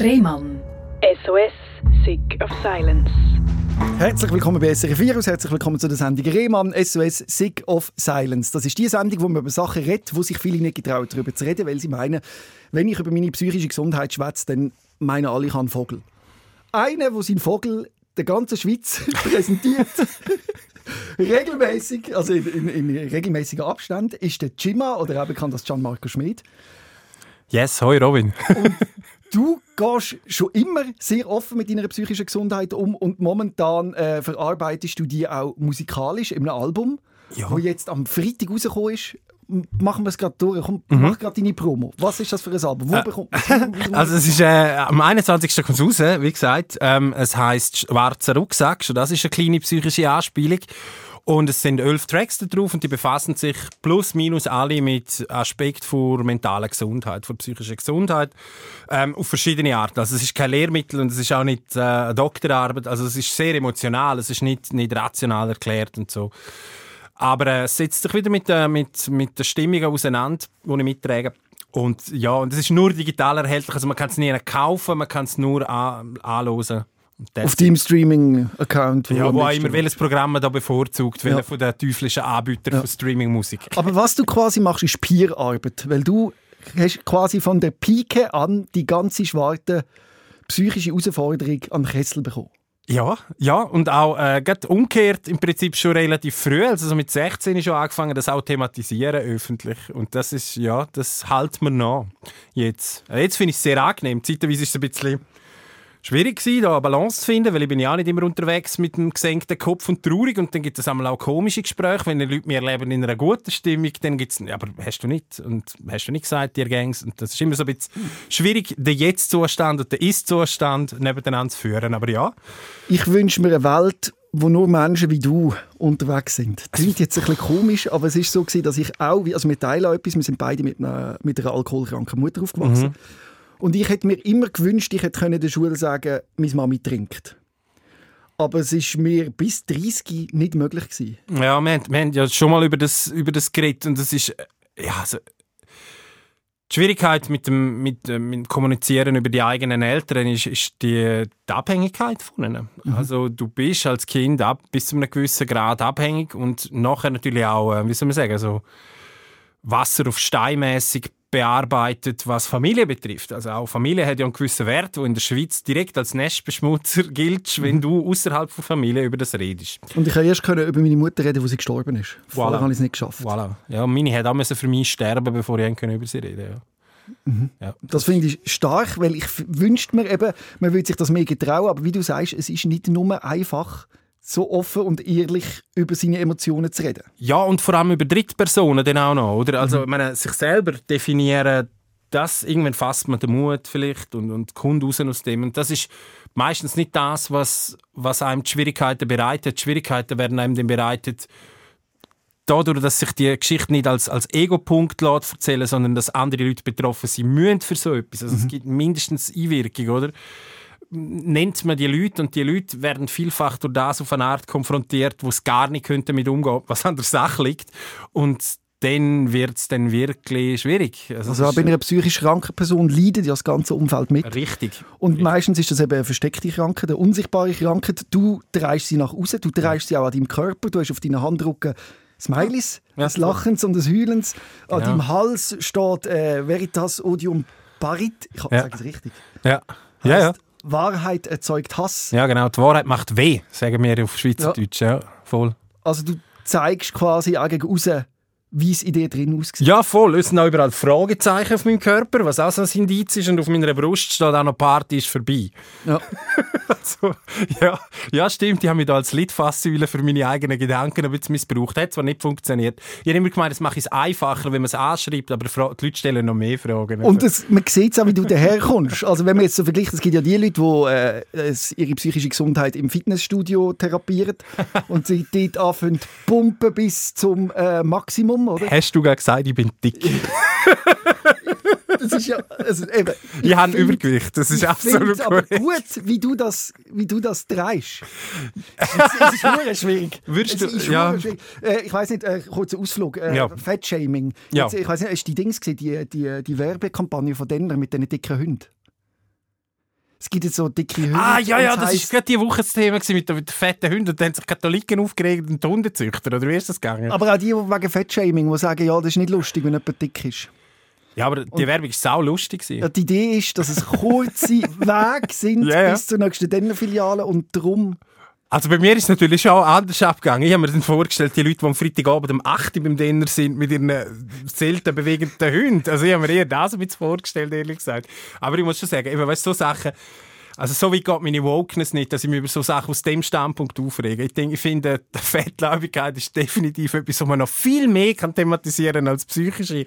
Rehmann. SOS, Sick of Silence. Herzlich willkommen bei SRF Virus, herzlich willkommen zu der Sendung Rehmann, SOS Sick of Silence. Das ist die Sendung, wo man über Sachen redet, wo sich viele nicht getrauen, darüber zu reden, weil sie meinen, wenn ich über meine psychische Gesundheit schwätze, dann meinen alle, ich habe einen Vogel. Einer, der seinen Vogel der ganzen Schweiz präsentiert, regelmäßig, also in, in, in regelmäßigen Abständen, ist der Jimma oder auch bekannt als Gianmarco Schmid. Yes, hoi Robin. Und du gehst schon immer sehr offen mit deiner psychischen Gesundheit um und momentan äh, verarbeitest du die auch musikalisch in einem Album, Ja. wo jetzt am Freitag rausgekommen ist. Machen wir es gerade durch. Komm, Mhm. mach gerade deine Promo. Was ist das für ein Album? Wo bekommt man es? Also es ist äh, am 21. kommt es raus, wie gesagt. Ähm, es heisst «Schwarzer Rucksack», schon das ist eine kleine psychische Anspielung. Und es sind elf Tracks da drauf und die befassen sich plus minus alle mit Aspekten von mentaler Gesundheit, von psychischer Gesundheit, ähm, auf verschiedene Arten. Also es ist kein Lehrmittel und es ist auch nicht äh, eine Doktorarbeit, also es ist sehr emotional, es ist nicht, nicht rational erklärt und so. Aber äh, es setzt sich wieder mit, äh, mit, mit der Stimmung auseinander, die ich mittrage. Und ja, und es ist nur digital erhältlich, also man kann es nie kaufen, man kann es nur an, anhören. Und that's Auf deinem Streaming-Account. ja, am wo auch immer welches Programm man da bevorzugt, welcher Ja. von den teuflischen Anbietern von Streaming-Musik. Aber was du quasi machst, ist Peer-Arbeit. Weil du hast quasi von der Pike an die ganze schwarte psychische Herausforderung an den Kessel bekommen. Ja, ja, und auch äh, gerade umgekehrt im Prinzip schon relativ früh, also so mit 16 schon angefangen, das auch thematisieren öffentlich. Und das ist, ja, das hält mir nach. Jetzt. Äh, Jetzt finde ich es sehr angenehm. Zeitweise ist es ein bisschen schwierig gewesen, da eine Balance zu finden, weil ich bin ja auch nicht immer unterwegs mit einem gesenkten Kopf und traurig und dann gibt es einmal auch komische Gespräche, wenn die Leute mir erleben in einer guten Stimmung, dann gibt es, aber hast du nicht und hast du nicht gesagt, dir Gangs und das ist immer so ein bisschen schwierig, den Jetzt-Zustand und den Ist-Zustand nebeneinander zu führen, aber ja. Ich wünsche mir eine Welt, wo nur Menschen wie du unterwegs sind. Klingt jetzt ein bisschen komisch, aber es ist so gewesen, dass ich auch, also wir teilen etwas, wir sind beide mit einer, mit einer alkoholkranken Mutter aufgewachsen. Und ich hätte mir immer gewünscht, ich hätte können der Schule sagen, meine Mami trinkt. Aber es ist mir bis 30 nicht möglich gewesen. Ja, wir haben, wir haben ja schon mal über das, über das geredet und das ist, ja, also, die Schwierigkeit mit dem, mit, äh, mit Kommunizieren über die eigenen Eltern ist, ist die, die Abhängigkeit von ihnen. Also du bist als Kind ab, bis zu einem gewissen Grad abhängig und nachher natürlich auch, äh, wie soll man sagen, so Wasser auf steinmäßig bearbeitet, was Familie betrifft. Also auch Familie hat ja einen gewissen Wert, wo in der Schweiz direkt als Nestbeschmutzer gilt, wenn du außerhalb von Familie über das redest. Und ich konnte erst können über meine Mutter reden, wo sie gestorben ist. Vorher Voilà. habe ich es nicht geschafft. Voilà. Ja, meine hat auch für mich sterben, bevor ich über sie reden ja. Ja. Das finde ich stark, weil ich wünschte mir eben, man würde sich das mehr getrauen, aber wie du sagst, es ist nicht nur einfach, so offen und ehrlich über seine Emotionen zu reden. ja, und vor allem über Drittpersonen dann auch noch. Oder? Also, ich meine, sich selber definieren, das irgendwann fasst man den Mut vielleicht und, und kommt raus aus dem. Und das ist meistens nicht das, was, was einem die Schwierigkeiten bereitet. Die Schwierigkeiten werden einem dann bereitet, dadurch, dass sich die Geschichte nicht als, als Ego-Punkt erzählen, sondern dass andere Leute betroffen sind müssen für so etwas. Also es gibt mindestens Einwirkung, oder? Nennt man die Leute und die Leute werden vielfach durch das auf eine Art konfrontiert, wo es gar nicht könnte mit umgehen, was an der Sache liegt. Und dann wird es dann wirklich schwierig. Also ist bei einer psychisch kranken Person leidet ja das ganze Umfeld mit. richtig. Und meistens ist das eben eine versteckte Krankheit, eine unsichtbare Krankheit. Du drehst sie nach außen, du drehst sie auch an deinem Körper, du hast auf deinen Handrücken Smileys, Ja, des Lachens und des Heulens. An Genau. deinem Hals steht äh, Veritas Odium Parit. Ich Ja. sage es richtig. Ja. Ja, ja. Wahrheit erzeugt Hass. Ja, genau. Die Wahrheit macht weh, sagen wir auf Schweizerdeutsch. Ja, voll. Also du zeigst quasi auch gegen raus, wie es in dir drin aussieht. Ja, voll. Es sind auch überall Fragezeichen auf meinem Körper, was auch so ein Indiz ist. Und auf meiner Brust steht auch noch «Party ist vorbei». Ja. Also, ja, ja, stimmt. Ich habe mich da als Litfaßsäule für meine eigenen Gedanken ein bisschen missbraucht. Hat zwar nicht funktioniert. Ich habe immer gemeint, das mache ich es einfacher, wenn man es anschreibt, aber die Leute stellen noch mehr Fragen. Und es, man sieht es auch, wie du daherkommst. Also wenn man jetzt so vergleicht, es gibt ja die Leute, die äh, ihre psychische Gesundheit im Fitnessstudio therapieren und sie dort anfangen zu pumpen bis zum äh, Maximum, oder? Hast du gerade gesagt, ich bin dick? Das ist ja, also eben, Ich, habe ein find- Übergewicht. Das ist Ich absolut es aber gut, wie du das, wie du das drehst. Es, es ist wirklich schwierig. Würdest es du- ist ja. schwierig. Äh, ich weiß nicht, äh, kurzer Ausflug. Äh, Ja. Fettshaming. Ja. Jetzt, ich weiß nicht, hast du die Dings gesehen, die, die, die Werbekampagne von Denner mit diesen dicken Hunden? Es gibt jetzt so dicke Hunde. Ah, ja, ja, und das heisst- war gerade die Woche das Thema gewesen mit den, mit den fetten Hunden. Und dann haben sich Katholiken aufgeregt und die Hundezüchter. Oder wie ist das gegangen? Aber auch die, die wegen Fettshaming, die sagen, ja, das ist nicht lustig, wenn jemand dick ist. ja, aber die Werbung war sau lustig. Ja, die Idee ist, dass es kurze Wege sind ja. bis zur nächsten Dennenfiliale und darum Also bei mir ist es natürlich schon anders abgegangen. Ich habe mir dann vorgestellt, die Leute, die am Freitagabend um 8 Uhr beim Dinner sind, mit ihren äh, selten bewegenden Hunden. Also ich habe mir eher das ein bisschen vorgestellt, ehrlich gesagt. Aber ich muss schon sagen, eben, weißt, so Sachen, also so weit geht meine Wokeness nicht, dass ich mich über so Sachen aus dem Standpunkt aufrege. Ich, denke, ich finde, die Fettleibigkeit ist definitiv etwas, was man noch viel mehr kann thematisieren als psychische,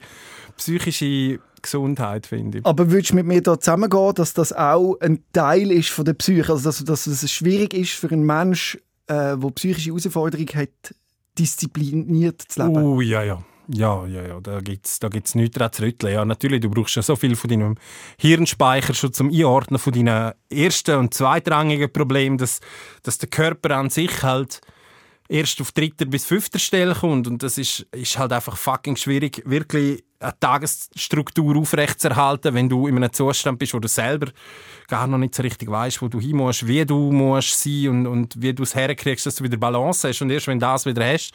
psychische Gesundheit, finde ich. Aber würdest du mit mir da zusammengehen, dass das auch ein Teil ist von der Psyche? Also, dass, dass es schwierig ist für einen Mensch, äh, der psychische Herausforderungen hat, diszipliniert zu leben? Oh, ja, ja. Ja, ja, ja, da gibt es da gibt's nichts dran zu rütteln. Ja, natürlich, du brauchst ja so viel von deinem Hirnspeicher schon zum Einordnen von deinen ersten und zweitrangigen Problemen, dass, dass der Körper an sich halt erst auf dritter bis fünfter Stelle kommt. Und das ist, ist halt einfach fucking schwierig, wirklich eine Tagesstruktur aufrechtzuerhalten, wenn du in einem Zustand bist, wo du selber gar noch nicht so richtig weißt, wo du hin musst, wie du musst sein und, und wie du es herkriegst, dass du wieder Balance hast. Und erst wenn du das wieder hast,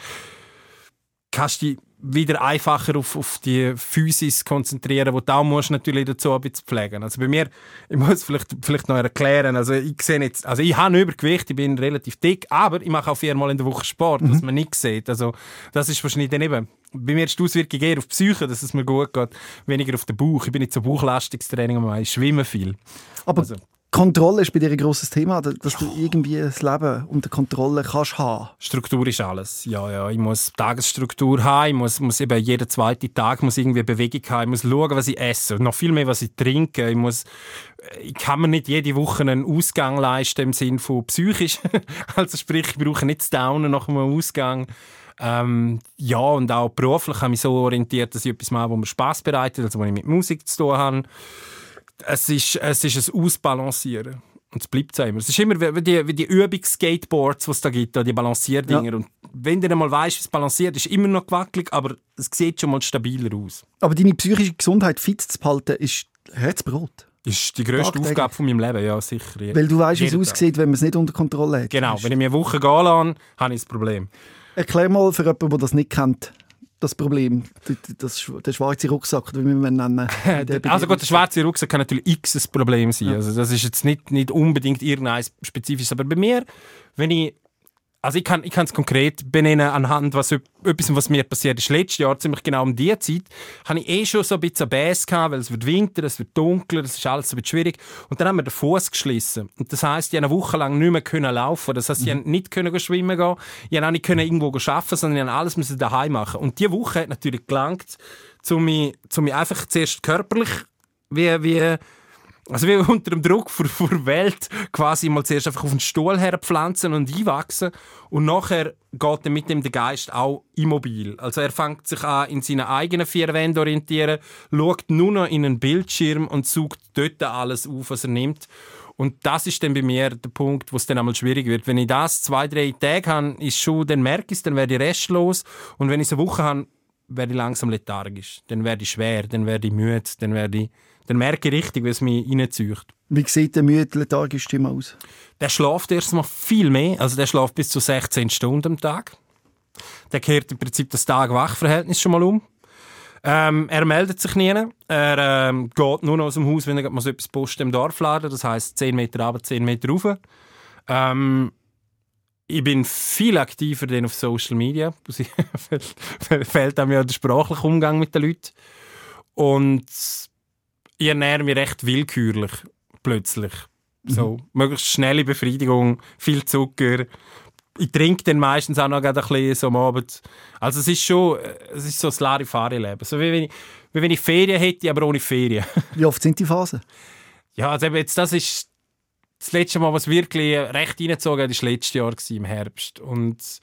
kannst du wieder einfacher auf, auf die Physis konzentrieren, wo du auch musst natürlich dazu ein bisschen pflegen. Also bei mir, ich muss vielleicht, vielleicht noch erklären, also ich sehe jetzt, also ich habe Übergewicht, ich bin relativ dick, aber ich mache auch viermal in der Woche Sport, was man nicht sieht. Also das ist wahrscheinlich dann eben, bei mir ist die Auswirkung eher auf die Psyche, dass es mir gut geht, weniger auf den Bauch. Ich bin nicht so Bauchlastungstraining, aber ich schwimme viel. Aber Also- Kontrolle ist bei dir ein grosses Thema, da- dass du irgendwie das Leben unter Kontrolle kannst haben. Struktur ist alles. Ja, ja, ich muss Tagesstruktur haben, ich muss, muss eben jeden zweiten Tag muss irgendwie Bewegung haben, ich muss schauen, was ich esse und noch viel mehr, was ich trinke. Ich, muss, ich kann mir nicht jede Woche einen Ausgang leisten im Sinne von psychisch. also sprich, ich brauche nicht zu downen nach einem Ausgang. Ähm, ja, und auch beruflich habe ich mich so orientiert, dass ich etwas mache, wo mir Spass bereitet, also wo ich mit Musik zu tun habe. Es ist, es ist ein Ausbalancieren. Und es bleibt es immer. Es ist immer wie die, wie die Übungsskateboards, die es da gibt, die Balancierdinger. Und wenn du einmal weißt, wie es balanciert, ist immer noch gewackelig, aber es sieht schon mal stabiler aus. Aber deine psychische Gesundheit fit zu behalten, ist Herzbrot. Ist die grösste Tagtäglich. Aufgabe von meinem Leben, ja, sicher. Weil du weißt, wie es Tag. aussieht, wenn man es nicht unter Kontrolle hat. Genau, wenn ich mir eine Woche gehen lasse, habe ich das Problem. Erklär mal für jemanden, der das nicht kennt, das Problem, das, der schwarze Rucksack, wie wir ihn nennen. Also gut, der schwarze Rucksack kann natürlich x ein Problem sein. Also das ist jetzt nicht, nicht unbedingt irgendein spezifisches. Aber bei mir, wenn ich also ich kann ich kann es konkret benennen anhand was etwas was mir passiert ist. Letztes Jahr ziemlich genau um diese Zeit habe ich eh schon so ein bisschen Bass gehabt, weil es wird Winter, es wird dunkler, es ist alles ein bisschen schwierig. Und dann haben wir den Fuß geschlissen. Und das heißt ich habe eine Woche lang nicht mehr können laufen, das heißt ich habe nicht können schwimmen gehen, ich habe auch nicht können irgendwo arbeiten, sondern ich habe alles müssen daheim machen. Und die Woche hat natürlich gelangt, zu mich, zu mich einfach zuerst körperlich wie wie also wie unter dem Druck vor der Welt quasi mal zuerst einfach auf den Stuhl herpflanzen und einwachsen und nachher geht dann mit dem der Geist auch immobil. Also er fängt sich an in seinen eigenen vier Wänden orientieren, schaut nur noch in einen Bildschirm und sucht dort alles auf, was er nimmt. Und das ist dann bei mir der Punkt, wo es dann einmal schwierig wird. Wenn ich das zwei, drei Tage habe, ist schon, dann merke ich es, dann werde ich restlos. Und wenn ich es eine Woche habe, werde ich langsam lethargisch. Dann werde ich schwer, dann werde ich müde, dann, werde ich, dann merke ich richtig, wie es mich reinzieht. Wie sieht der müde lethargische Stimme aus? Der schläft erstmal viel mehr, also der schläft bis zu 16 Stunden am Tag. Der kehrt im Prinzip das Tag-Wach-Verhältnis schon mal um. Ähm, er meldet sich nie. Er ähm, geht nur noch aus dem Haus, wenn er mal so etwas Post im Dorf laden. Das heißt 10 Meter runter, 10 Meter rauf. Ähm, ich bin viel aktiver denn auf Social Media. fehlt einem ja der sprachliche Umgang mit den Leuten. Und ich ernähre mich recht willkürlich, plötzlich. So, möglichst schnelle Befriedigung, viel Zucker. Ich trinke dann meistens auch noch ein bisschen so am Abend. Also es ist schon, es ist so das Larifari-Leben. So wie wenn, ich, wie wenn ich Ferien hätte, aber ohne Ferien. Wie oft sind die Phasen? Ja, also eben jetzt, das ist das letzte Mal, was wirklich recht reingezogen hat, war letztes Jahr im Herbst. Und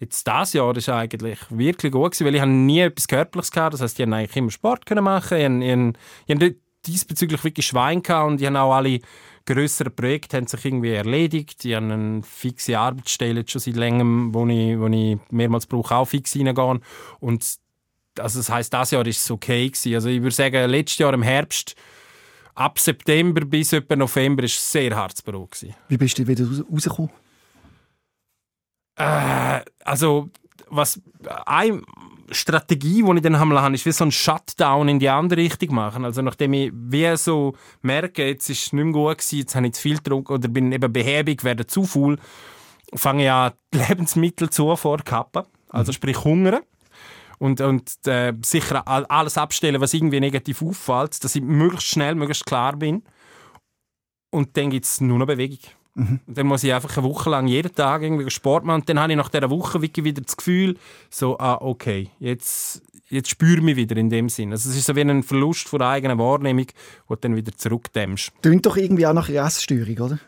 jetzt das Jahr ist eigentlich wirklich gut gewesen, weil ich habe nie etwas Körperliches gehabt. Das heißt, ich konnte eigentlich immer Sport können machen. Ich habe, ich ich diesbezüglich wirklich Schwein gehabt und ich habe auch alle grösseren Projekte haben sich irgendwie erledigt. Ich habe eine fixe Arbeitsstelle jetzt schon seit längerem, wo ich, wo ich mehrmals brauche, auch fix reingehen. Und also das heisst, das Jahr ist es okay gewesen. Also ich würde sagen, letztes Jahr im Herbst ab September bis etwa November ist sehr hartes. Gewesen. Wie bist du wieder raus- rausgekommen? Äh, also, was eine Strategie, die ich dann habe, ist wie so ein Shutdown in die andere Richtung machen. Also, nachdem ich wie so merke, jetzt ist es nicht mehr gut gewesen, jetzt habe ich zu viel getrunken oder bin eben behäbig, werde zu faul, fange ich an, die Lebensmittelzufuhr zu kappen. Also, sprich Hunger. Und, und äh, sicher all- alles abstellen, was irgendwie negativ auffällt, dass ich möglichst schnell, möglichst klar bin. Und dann gibt es nur noch Bewegung. Und dann muss ich einfach eine Woche lang jeden Tag irgendwie Sport machen. Und dann habe ich nach dieser Woche wirklich wieder das Gefühl, so, ah, okay, jetzt, jetzt spüre ich mich wieder in dem Sinn. Also es ist so wie ein Verlust von der eigenen Wahrnehmung, wo du dann wieder zurückdämmst. Klingt doch irgendwie auch nach Essstörung, oder?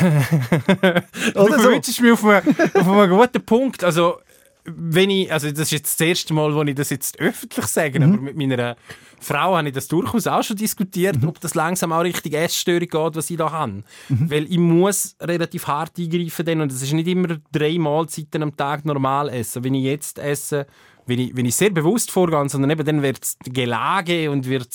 Du oder so. mich auf einen, auf einen guten Punkt. Also, wenn ich, also das ist jetzt das erste Mal, wo ich das jetzt öffentlich sage, Mhm. aber mit meiner Frau habe ich das durchaus auch schon diskutiert, Mhm. ob das langsam auch Richtung Essstörung geht, was ich da habe. Weil ich muss relativ hart eingreifen dann und es ist nicht immer drei Mahlzeiten am Tag normal essen. Wenn ich jetzt esse, wenn ich, wenn ich sehr bewusst vorgehe, sondern eben dann wird es Gelage und wird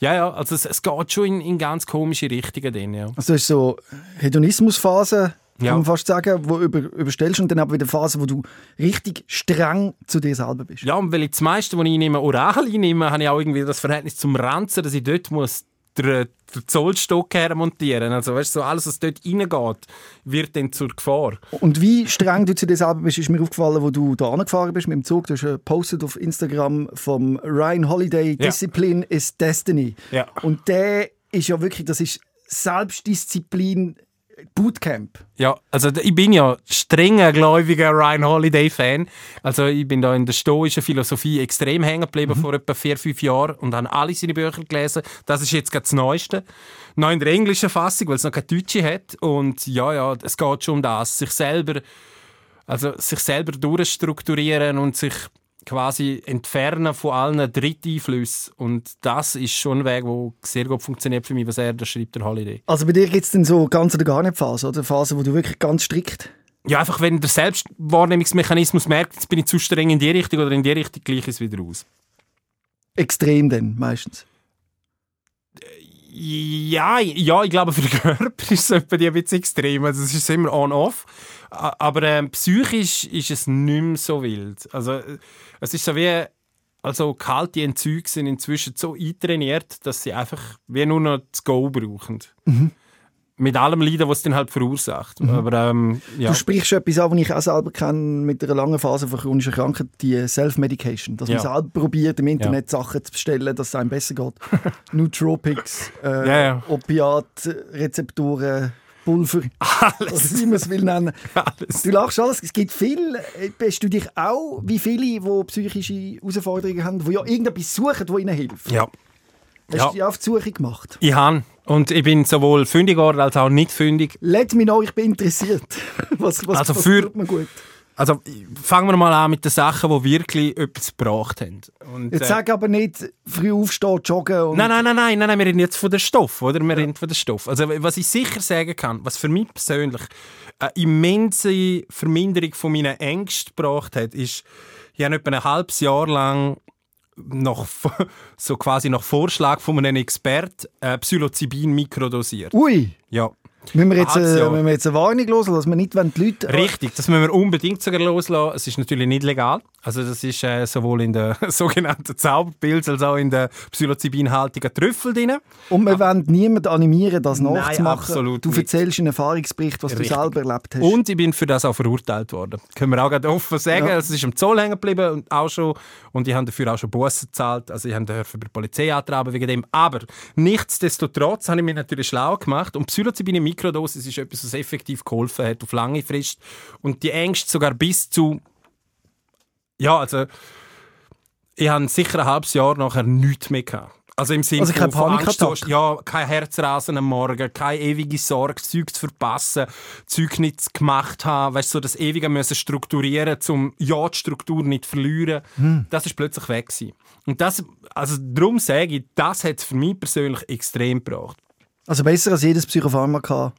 ja, ja, also es, es geht schon in, in ganz komische Richtungen dann, ja. Also es ist so Hedonismusphase, kann Ja. man fast sagen, wo du über, überstellst und dann aber wieder Phase, wo du richtig streng zu dir selber bist. Ja, und weil ich das meiste, was ich einnehme, oral einnehme, habe ich auch irgendwie das Verhältnis zum Ranzen, dass ich dort muss den, den Zollstock hermontieren Also weißt du, so alles, was dort reingeht, wird dann zur Gefahr. Und wie streng du zu dir selber bist, ist mir aufgefallen, wo du da angefahren bist mit dem Zug. Du hast gepostet auf Instagram vom Ryan Holiday Ja. Discipline is Destiny. Ja. Und der ist ja wirklich, das ist Selbstdisziplin Bootcamp. Ja, also ich bin ja strenger gläubiger Ryan Holiday-Fan. Also ich bin da in der stoischen Philosophie extrem hängen geblieben vor etwa vier, fünf Jahren und habe alle seine Bücher gelesen. Das ist jetzt gerade das Neueste. Noch in der englischen Fassung, weil es noch keine deutsche hat. Und ja, ja, es geht schon um das. Sich selber, also sich selber durchstrukturieren und sich quasi entfernen von allen Dritteinflüssen. Und das ist schon ein Weg, der sehr gut funktioniert für mich, was er da schreibt, der Holiday. Also bei dir gibt es dann so ganz oder gar nicht Phase, oder? Phase, wo du wirklich ganz strikt... Ja, einfach wenn der Selbstwahrnehmungsmechanismus merkt, jetzt bin ich zu streng in die Richtung oder in die Richtung, gleich es wieder aus. Extrem dann, meistens. Ja, ja, ich glaube, für den Körper ist es die ein bisschen extrem. Also es ist immer on-off. Aber ähm, psychisch ist es nicht mehr so wild. Also es ist so wie... Also kalte Entzüge sind inzwischen so eintrainiert, dass sie einfach wie nur noch das Go brauchen. Mit allem Leiden, was es dann halt verursacht. Aber ähm, ja. Du sprichst etwas an, was ich auch selber kenne, mit einer langen Phase von chronischer Krankheit, die Self-Medication. Dass Ja. man selber probiert, im Internet Sachen zu bestellen, dass es einem besser geht. Nootropics, äh, Ja, ja. Opiatrezeptoren, Pulver, Alles. wie man es will nennen. Alles. Du lachst alles, es gibt viel. Äh, Bist du dich auch, wie viele, die psychische Herausforderungen haben, die ja irgendetwas suchen, das ihnen hilft? Ja. Hast Ja. du dich auf die Suche gemacht? Ich habe. Und ich bin sowohl fündig geworden als auch nicht fündig. Let me know, ich bin interessiert. Was, was, Also was für- tut mir gut? Also fangen wir mal an mit den Sachen, die wirklich etwas gebracht haben. Und, Jetzt äh, sag aber nicht, früh aufstehen, joggen und... Nein, nein, nein, nein, nein, nein, wir reden jetzt von der Stoff, oder? Wir reden von der Stoff. Also was ich sicher sagen kann, was für mich persönlich eine immense Verminderung von meinen Ängsten gebracht hat, ist, ich habe etwa ein halbes Jahr lang nach, so quasi nach Vorschlag von einem Experten äh, Psilocybin mikrodosiert. Ui, Ja. Müssen wir jetzt, äh, müssen wir jetzt eine Warnung loslassen, dass wir nicht, wenn die Leute... Richtig, das müssen wir unbedingt sogar loslassen. Es ist natürlich nicht legal. Also das ist äh, sowohl in der sogenannten Zauberpilz als auch in der psilocybinhaltigen Trüffel drin. Und wir wollen niemanden animieren, das Nein, nachzumachen. absolut du nicht. erzählst einen Erfahrungsbericht, was Richtig. du selber erlebt hast. Und ich bin für das auch verurteilt worden. Können wir auch gerade offen sagen. Ja. Es ist im Zoll hängen geblieben und auch schon und ich habe dafür auch schon Bussen gezahlt. Also ich habe dafür bei der Polizei antraben wegen dem. Aber nichtsdestotrotz habe ich mich natürlich schlau gemacht und Psilocybin in Mikrodosis ist etwas, was effektiv geholfen hat auf lange Frist und die Ängste sogar bis zu ja also ich habe sicher ein halbes Jahr nachher nichts mehr gehabt. Also im Sinne Also keine von? Angst, ja, kein Herzrasen am Morgen, keine ewige Sorge, Zeug zu verpassen, Zeug nicht gemacht haben, weißt du, so das ewige müssen strukturieren, um ja die Struktur nicht zu verlieren. Hm. Das ist plötzlich weg gewesen. Und das, also darum sage ich, das hat es für mich persönlich extrem gebracht. Also besser als jedes Psychopharmaka,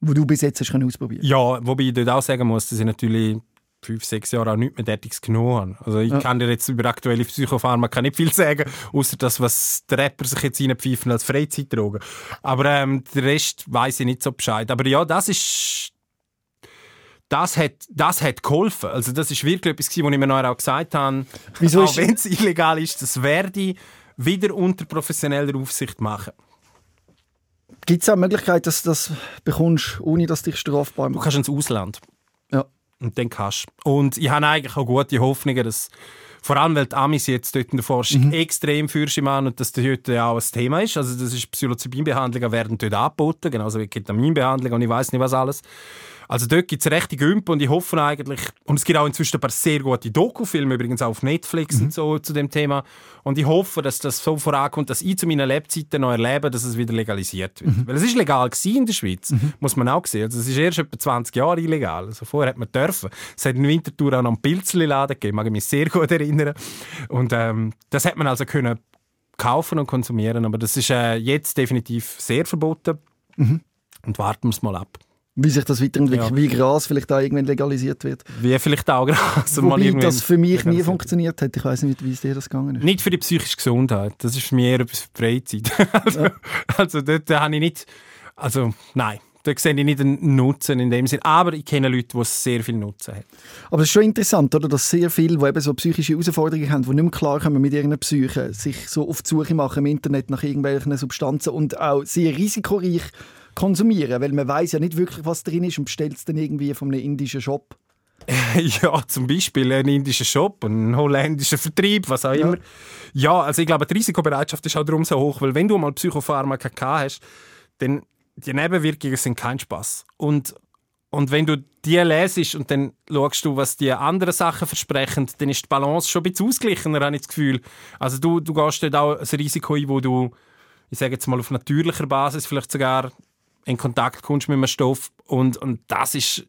wo du bis jetzt hast ausprobieren Ja, wobei ich dort auch sagen muss, dass ich natürlich fünf, sechs Jahren auch nichts mehr Derartiges genommen habe. Also ich Ja. kann dir jetzt über aktuelle Psychopharmaka nicht viel sagen, außer das, was die Rapper sich jetzt reinpfeifen als Freizeitdrogen. Aber ähm, der Rest weiß ich nicht so Bescheid. Aber ja, das ist das hat, das hat geholfen. Also das ist wirklich etwas, was ich mir nachher auch gesagt habe. Wieso auch wenn es illegal ist, das werde ich wieder unter professioneller Aufsicht machen. Gibt es auch die Möglichkeit, dass du das bekommst, ohne dass dich strafbar Du macht? kannst ins Ausland. Ja. Und dann kannst du. Und ich habe eigentlich auch gute Hoffnungen, dass vor allem, weil die Amis jetzt dort in der Forschung extrem für sie machen und dass das heute auch ein Thema ist. Also das ist Psilocybin-Behandlungen werden dort angeboten, genauso wie Ketaminbehandlung und ich weiß nicht was alles. Also dort gibt es rechte Gümpe und ich hoffe eigentlich, und es gibt auch inzwischen ein paar sehr gute Dokufilme, übrigens auch auf Netflix und so zu dem Thema. Und ich hoffe, dass das so vorankommt, dass ich zu meinen Lebzeiten noch erlebe, dass es wieder legalisiert wird. Weil es ist legal in der Schweiz, muss man auch sehen. Also es ist erst etwa 20 Jahre illegal. Also vorher hat man dürfen. Es hat in Winterthur auch noch einen Pilzli-Laden gegeben, mag ich mich sehr gut erinnern. Und ähm, das hat man also können kaufen und konsumieren, aber das ist äh, jetzt definitiv sehr verboten. Und warten wir es mal ab. Wie sich das weiterentwickelt, Ja. wie Gras vielleicht auch irgendwann legalisiert wird. Wie vielleicht auch mal Wobei irgendwann das für mich nie funktioniert hat. Ich weiß nicht, wie es dir das gegangen ist. Nicht für die psychische Gesundheit. Das ist eher etwas für die Freizeit. also, also dort habe ich nicht... Also nein, da sehe ich nicht einen Nutzen in dem Sinn. Aber ich kenne Leute, die es sehr viel Nutzen haben. Aber es ist schon interessant, oder, dass sehr viele, die eben so psychische Herausforderungen haben, die nicht mehr klarkommen mit ihren Psyche, sich so auf die Suche machen im Internet nach irgendwelchen Substanzen und auch sehr risikoreich konsumieren, weil man weiß ja nicht wirklich, was drin ist und bestellt es dann irgendwie von einem indischen Shop. ja, zum Beispiel ein indischer Shop, ein holländischer Vertrieb, was auch Ja. immer. Ja, also ich glaube, die Risikobereitschaft ist auch darum so hoch, weil wenn du mal Psychopharmaka gehabt hast, dann die Nebenwirkungen sind kein Spaß. Und, und wenn du die lesest und dann schaust du, was die anderen Sachen versprechen, dann ist die Balance schon ein bisschen ausgeglichener, habe ich das Gefühl. Also du, du gehst dort auch ein Risiko ein, wo du, ich sage jetzt mal auf natürlicher Basis vielleicht sogar in Kontakt kommst mit einem Stoff und, und das ist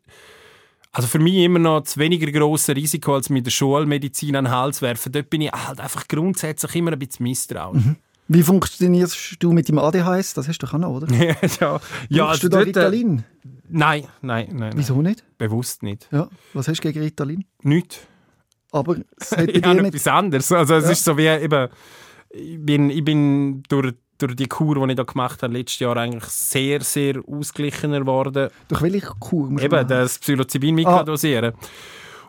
also für mich immer noch das weniger grosse Risiko, als mit der Schulmedizin an den Hals werfen. Dort bin ich halt einfach grundsätzlich immer ein bisschen misstrauisch. Wie funktionierst du mit dem ADHS? Das hast du doch auch noch, oder? ja, ja, also du da äh, Ritalin? Nein, nein, nein, nein. Wieso nicht? Bewusst nicht. Ja. Was hast du gegen Ritalin? Nicht. Aber es hat bei Ich dir nicht... etwas anderes. Also es Ja. ist so wie eben, ich bin, ich bin durch, durch die Kur, die ich da gemacht habe, letztes Jahr eigentlich sehr, sehr ausgeglichener geworden. Durch welche Kur? musst Eben, machen? das Psilocybin mikrodosieren.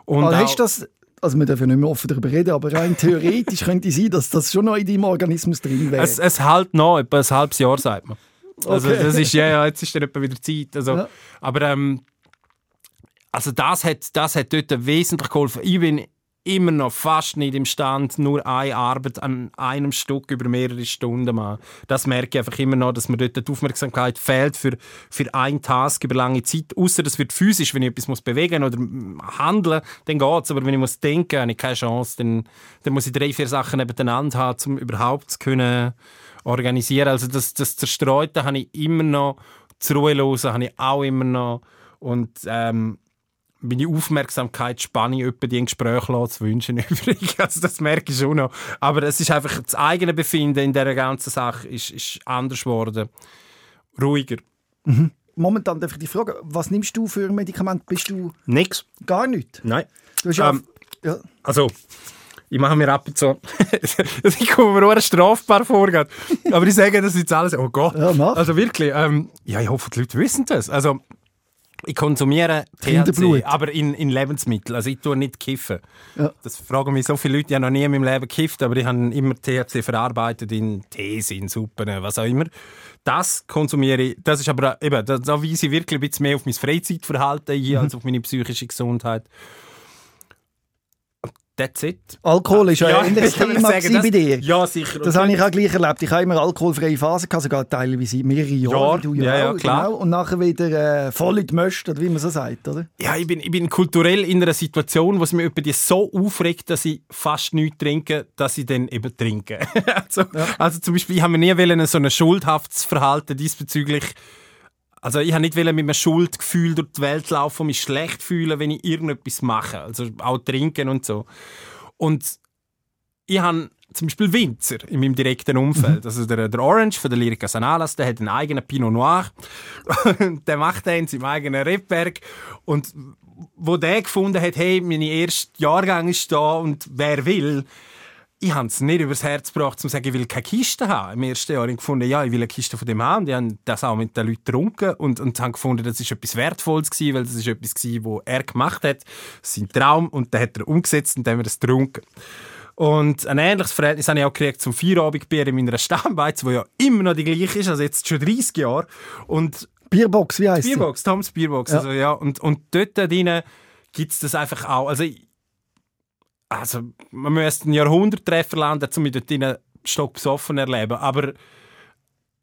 Und Also hast das, also wir dürfen ja nicht mehr offen darüber reden, aber rein theoretisch könnte sein, dass das schon noch in deinem Organismus drin wäre. Es, es hält noch, etwa ein halbes Jahr, sagt man. Also Okay. das ist, ja, ja, jetzt ist dann etwa wieder Zeit. Also, Ja. Aber ähm, also das hat, das hat dort wesentlich geholfen. Ich bin immer noch fast nicht imstand, nur eine Arbeit an einem Stück über mehrere Stunden machen. Das merke ich einfach immer noch, dass mir dort die Aufmerksamkeit fehlt für, für einen Task über lange Zeit. Außer es wird physisch, wenn ich etwas muss bewegen oder handeln, dann geht es. Aber wenn ich muss denken, habe ich keine Chance. Dann, dann muss ich drei, vier Sachen nebeneinander haben, um überhaupt zu können organisieren. Also das, das Zerstreute habe ich immer noch. Das Ruhelose habe ich auch immer noch. Und ähm, meine Aufmerksamkeit spanne ich etwa die Gespräche zu wünschen übrig. Also das merke ich schon noch. Aber es ist einfach das eigene Befinden in dieser ganzen Sache ist, ist anders geworden. Ruhiger. Momentan darf ich dich fragen, was nimmst du für Medikamente? Bist du Nix. gar nicht? Nein. Du hast ja, Ähm, ja, Also, ich mache mir ab und zu... ich komme mir auch strafbar vor. Aber ich sage das jetzt alles... Oh Gott. Ja. Also wirklich, ähm, ja, ich hoffe, die Leute wissen das. Also, ich konsumiere. THC, aber in, in Lebensmitteln. Also ich tue nicht kiffen. Ja. Das fragen mich so viele Leute, ich habe noch nie in meinem Leben gekifft, aber ich habe immer THC verarbeitet in Tees, in Suppen, was auch immer. Das konsumiere ich, das ist aber eben, da, da weise ich wirklich ein bisschen mehr auf mein Freizeitverhalten ein, Mhm. als auf meine psychische Gesundheit. That's it. Alkohol ist ja, ein ähnliches ich kann Thema sagen, bei dir. Ja, sicher. Das habe ich auch gleich erlebt. Ich habe immer alkoholfreie Phasen, gehabt, sogar teilweise mehrere Jahre. Du ja, ja, klar. Genau. Und nachher wieder äh, voll in die Möste, oder wie man so sagt, oder? Ja, ich bin, ich bin kulturell in einer Situation, wo es mich über die so aufregt, dass ich fast nichts trinke, dass ich dann eben trinke. also, also zum Beispiel, ich habe mir nie wollen, so ein schuldhaftes Verhalten diesbezüglich also ich habe nicht mit einem Schuldgefühl durch die Welt laufen und mich schlecht fühlen, wenn ich irgendetwas mache. Also auch trinken und so. Und ich habe zum Beispiel Winzer in meinem direkten Umfeld. Also der, der Orange von der Lyrica Sanalas, der hat einen eigenen Pinot Noir. der macht den in seinem eigenen Rebberg. Und wo der gefunden hat, hey, meine erste Jahrgang ist da und wer will, ich habe es nicht übers Herz gebracht, um zu sagen, ich will keine Kiste haben. Im ersten Jahr habe ich gefunden, ja, ich will eine Kiste von dem haben. Die haben das auch mit den Leuten getrunken und, und haben gefunden, das ist etwas Wertvolles gewesen, weil das ist etwas gewesen, was er gemacht hat, sein Traum, und den hat er umgesetzt und dann haben wir das getrunken. Und ein ähnliches Verhältnis habe ich auch gekriegt zum Feierabendbier in meiner Stammbeiz, die ja immer noch die gleiche ist, also jetzt schon 30 Jahre. Und Bierbox, wie heißt Bierbox, Toms Bierbox. Ja. Also, ja. Und, und dort drin gibt es das einfach auch. Also, ich- also man müsste einen Jahrhunderttreffer landen, um mich dort drin stock besoffen erleben. Aber,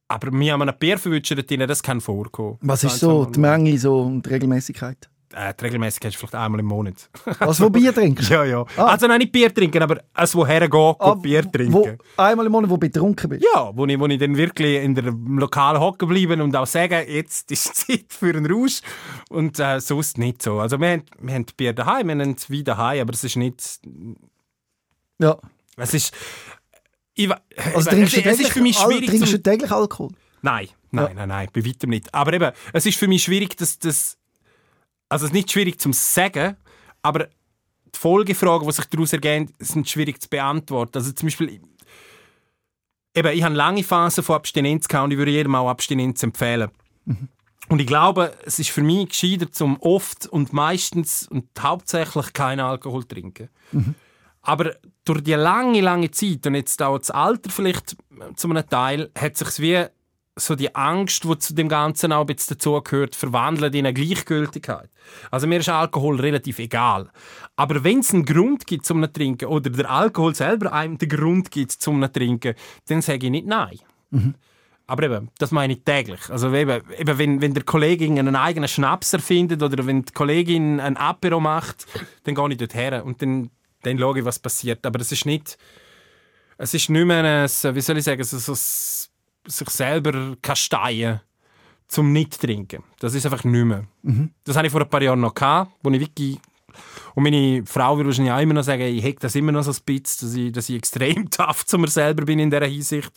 aber mir haben einen Bier drin, das kann vorkommen. Was ist so die Menge so und die Regelmäßigkeit? Äh, die Regelmäßigkeit ist vielleicht einmal im Monat. Was, wo Bier trinkst? ja, ja. Ah. Also nein, nicht Bier trinken, aber als woher gehen, Ah, Bier trinken. Wo, einmal im Monat, wo du betrunken bist? Ja, wo ich, wo ich dann wirklich in der Lokal hocken bleiben und auch sagen, jetzt ist Zeit für einen Rausch. Und äh, sonst nicht so. Also wir haben, wir haben Bier daheim, wir haben es wie daheim, aber es ist nicht... Ja. Es ist... Ich, Also ich trinkst wa- du es ist für mich täglich- schwierig Trinkst zum, du täglich Alkohol? Nein, nein, Ja. nein, nein, bei weitem nicht. Aber eben, es ist für mich schwierig, dass das... Also es ist nicht schwierig zum Sagen, aber die Folgefragen, die sich daraus ergeben, sind schwierig zu beantworten. Also zum Beispiel... Eben, ich habe lange Phasen von Abstinenz gehabt und ich würde jedem auch Abstinenz empfehlen. Und ich glaube, es ist für mich gescheiter, zum oft und meistens und hauptsächlich keinen Alkohol zu trinken. Aber durch die lange, lange Zeit und jetzt auch das Alter vielleicht zu einem Teil, hat sich wie so die Angst, die zu dem Ganzen auch bisschen dazugehört, verwandelt in eine Gleichgültigkeit. Also mir ist Alkohol relativ egal. Aber wenn es einen Grund gibt zum zu trinken oder der Alkohol selber einem den Grund gibt zum zu trinken, dann sage ich nicht nein. Aber eben, das meine ich täglich. Also eben, eben wenn, wenn der Kollegin einen eigenen Schnaps erfindet oder wenn die Kollegin ein Apero macht, dann gehe ich dort her und dann, dann schaue ich, was passiert. Aber es ist nicht, es ist nicht mehr ein, wie soll ich sagen, so, so, sich selber kasteien zum nicht trinken. Das ist einfach nicht mehr. Das hatte ich vor ein paar Jahren noch gehabt, wo ich wirklich und meine Frau würde wahrscheinlich auch immer noch sagen, ich hege das immer noch so ein bisschen, dass ich, dass ich extrem tough zu mir selber bin in dieser Hinsicht.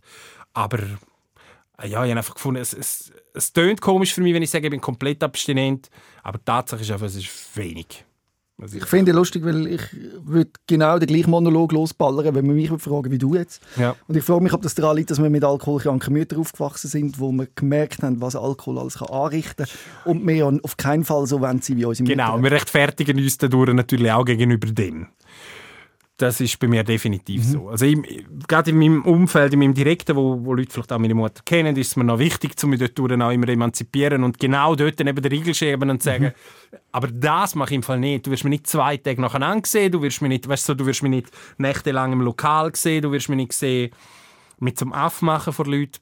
Aber äh, ja, ich habe einfach gefunden, es, es, es tönt komisch für mich, wenn ich sage, ich bin komplett abstinent. Aber die Tatsache ist einfach, es ist wenig. Also Ich finde es lustig, weil ich würde genau den gleichen Monolog losballern, wenn man mich fragen wie du jetzt. ja. Und ich frage mich, ob das daran liegt, dass wir mit alkoholkranken Müttern aufgewachsen sind, wo wir gemerkt haben, was Alkohol alles kann anrichten kann. Und wir auf keinen Fall so wollen sein wie unsere Genau, Mütter. wir rechtfertigen uns dadurch natürlich auch gegenüber dem. Das ist bei mir definitiv so. Also im, gerade in meinem Umfeld, in meinem Direkten, wo, wo Leute vielleicht auch meine Mutter kennen, ist es mir noch wichtig, um mich dort auch immer emanzipieren und genau dort dann eben den Riegel schieben und sagen, aber das mache ich im Fall nicht. Du wirst mich nicht zwei Tage nacheinander sehen, du wirst mich nicht, weißt du, du wirst mich nicht nächtelang im Lokal sehen, du wirst mich nicht sehen mit zum Aufmachen vor Leuten.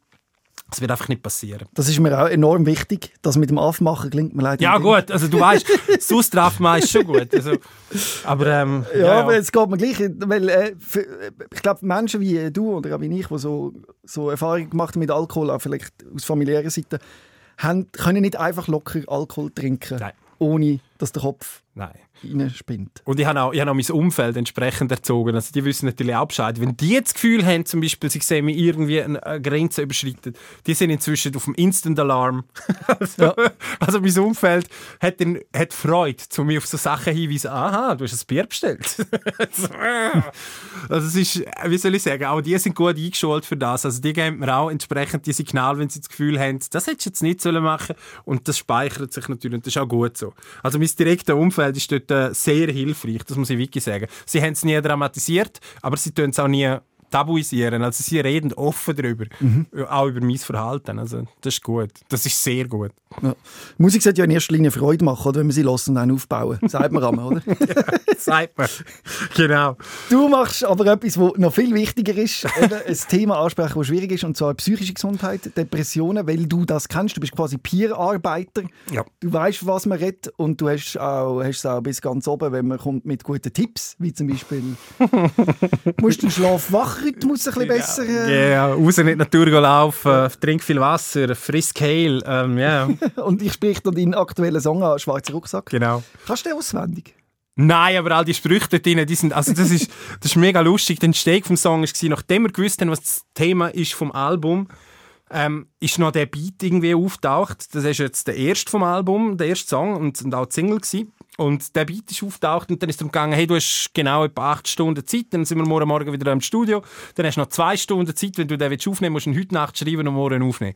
Das wird einfach nicht passieren. Das ist mir auch enorm wichtig. Das mit dem Aufmachen klingt mir leider Ja nicht. gut, also du weißt, drauf mal ist schon gut. Also, aber ähm, Ja, aber jetzt geht mir gleich, weil äh, für, äh, ich glaube, Menschen wie du oder auch wie ich, die so, so Erfahrungen gemacht haben mit Alkohol, auch vielleicht aus familiärer Seite, haben, können nicht einfach locker Alkohol trinken, Nein. ohne dass der Kopf Nein. reinspinnt. Und ich habe auch, ich habe auch mein Umfeld entsprechend erzogen. Also die wissen natürlich auch Bescheid. Wenn die jetzt das Gefühl haben, zum Beispiel, sie sehen mich irgendwie eine Grenze überschritten, die sind inzwischen auf dem Instant-Alarm. also, Ja. also mein Umfeld hat, dann, hat Freude, zu mir auf so Sachen hinweisen. Aha, du hast ein Bier bestellt. So, also es ist, wie soll ich sagen, auch die sind gut eingeschult für das. Also die geben mir auch entsprechend die Signale, wenn sie das Gefühl haben, das hättest du jetzt nicht sollen machen Und das speichert sich natürlich und das ist auch gut so. Also mein direktes Umfeld ist dort äh, sehr hilfreich, das muss ich wirklich sagen. Sie haben es nie dramatisiert, aber sie tun es auch nie tabuisieren. Also sie reden offen darüber, auch über mein Verhalten. Also das ist gut. Das ist sehr gut. Ja. Musik sollte ja in erster Linie Freude machen, oder, wenn wir sie lassen und dann aufbauen. Sagt man einmal, oder? Sagt man. genau. Du machst aber etwas, was noch viel wichtiger ist. Ein Thema ansprechen, das schwierig ist, und zwar psychische Gesundheit, Depressionen, weil du das kennst. Du bist quasi Peer-Arbeiter. Ja. Du weißt, was man redet und du hast, auch, hast es auch bis ganz oben, wenn man kommt mit guten Tipps, wie zum Beispiel musst du den Schlaf-Wach-Rhythmus ein bisschen besser... Äh, Ja, raus in die Natur gehen laufen, trink viel Wasser, friss Kehl. Ähm, ja, Und ich spreche da deinen aktuellen Song an, «Schwarzer Rucksack». genau. Kannst du den auswendig? Nein, aber all die Sprüche dort drin, die sind, also das ist, das ist mega lustig. Der Steg vom Song war, nachdem wir gewusst haben, was das Thema ist vom Album, ähm, ist noch der Beat irgendwie auftaucht. Das ist jetzt der erste vom Album, der erste Song und, und auch die Single gewesen. Und der Beat ist auftaucht und dann ist es darum gegangen, hey, du hast genau etwa acht Stunden Zeit, dann sind wir morgen Morgen wieder im Studio, dann hast du noch zwei Stunden Zeit, wenn du den willst aufnehmen willst, musst du ihn heute Nacht schreiben und morgen aufnehmen.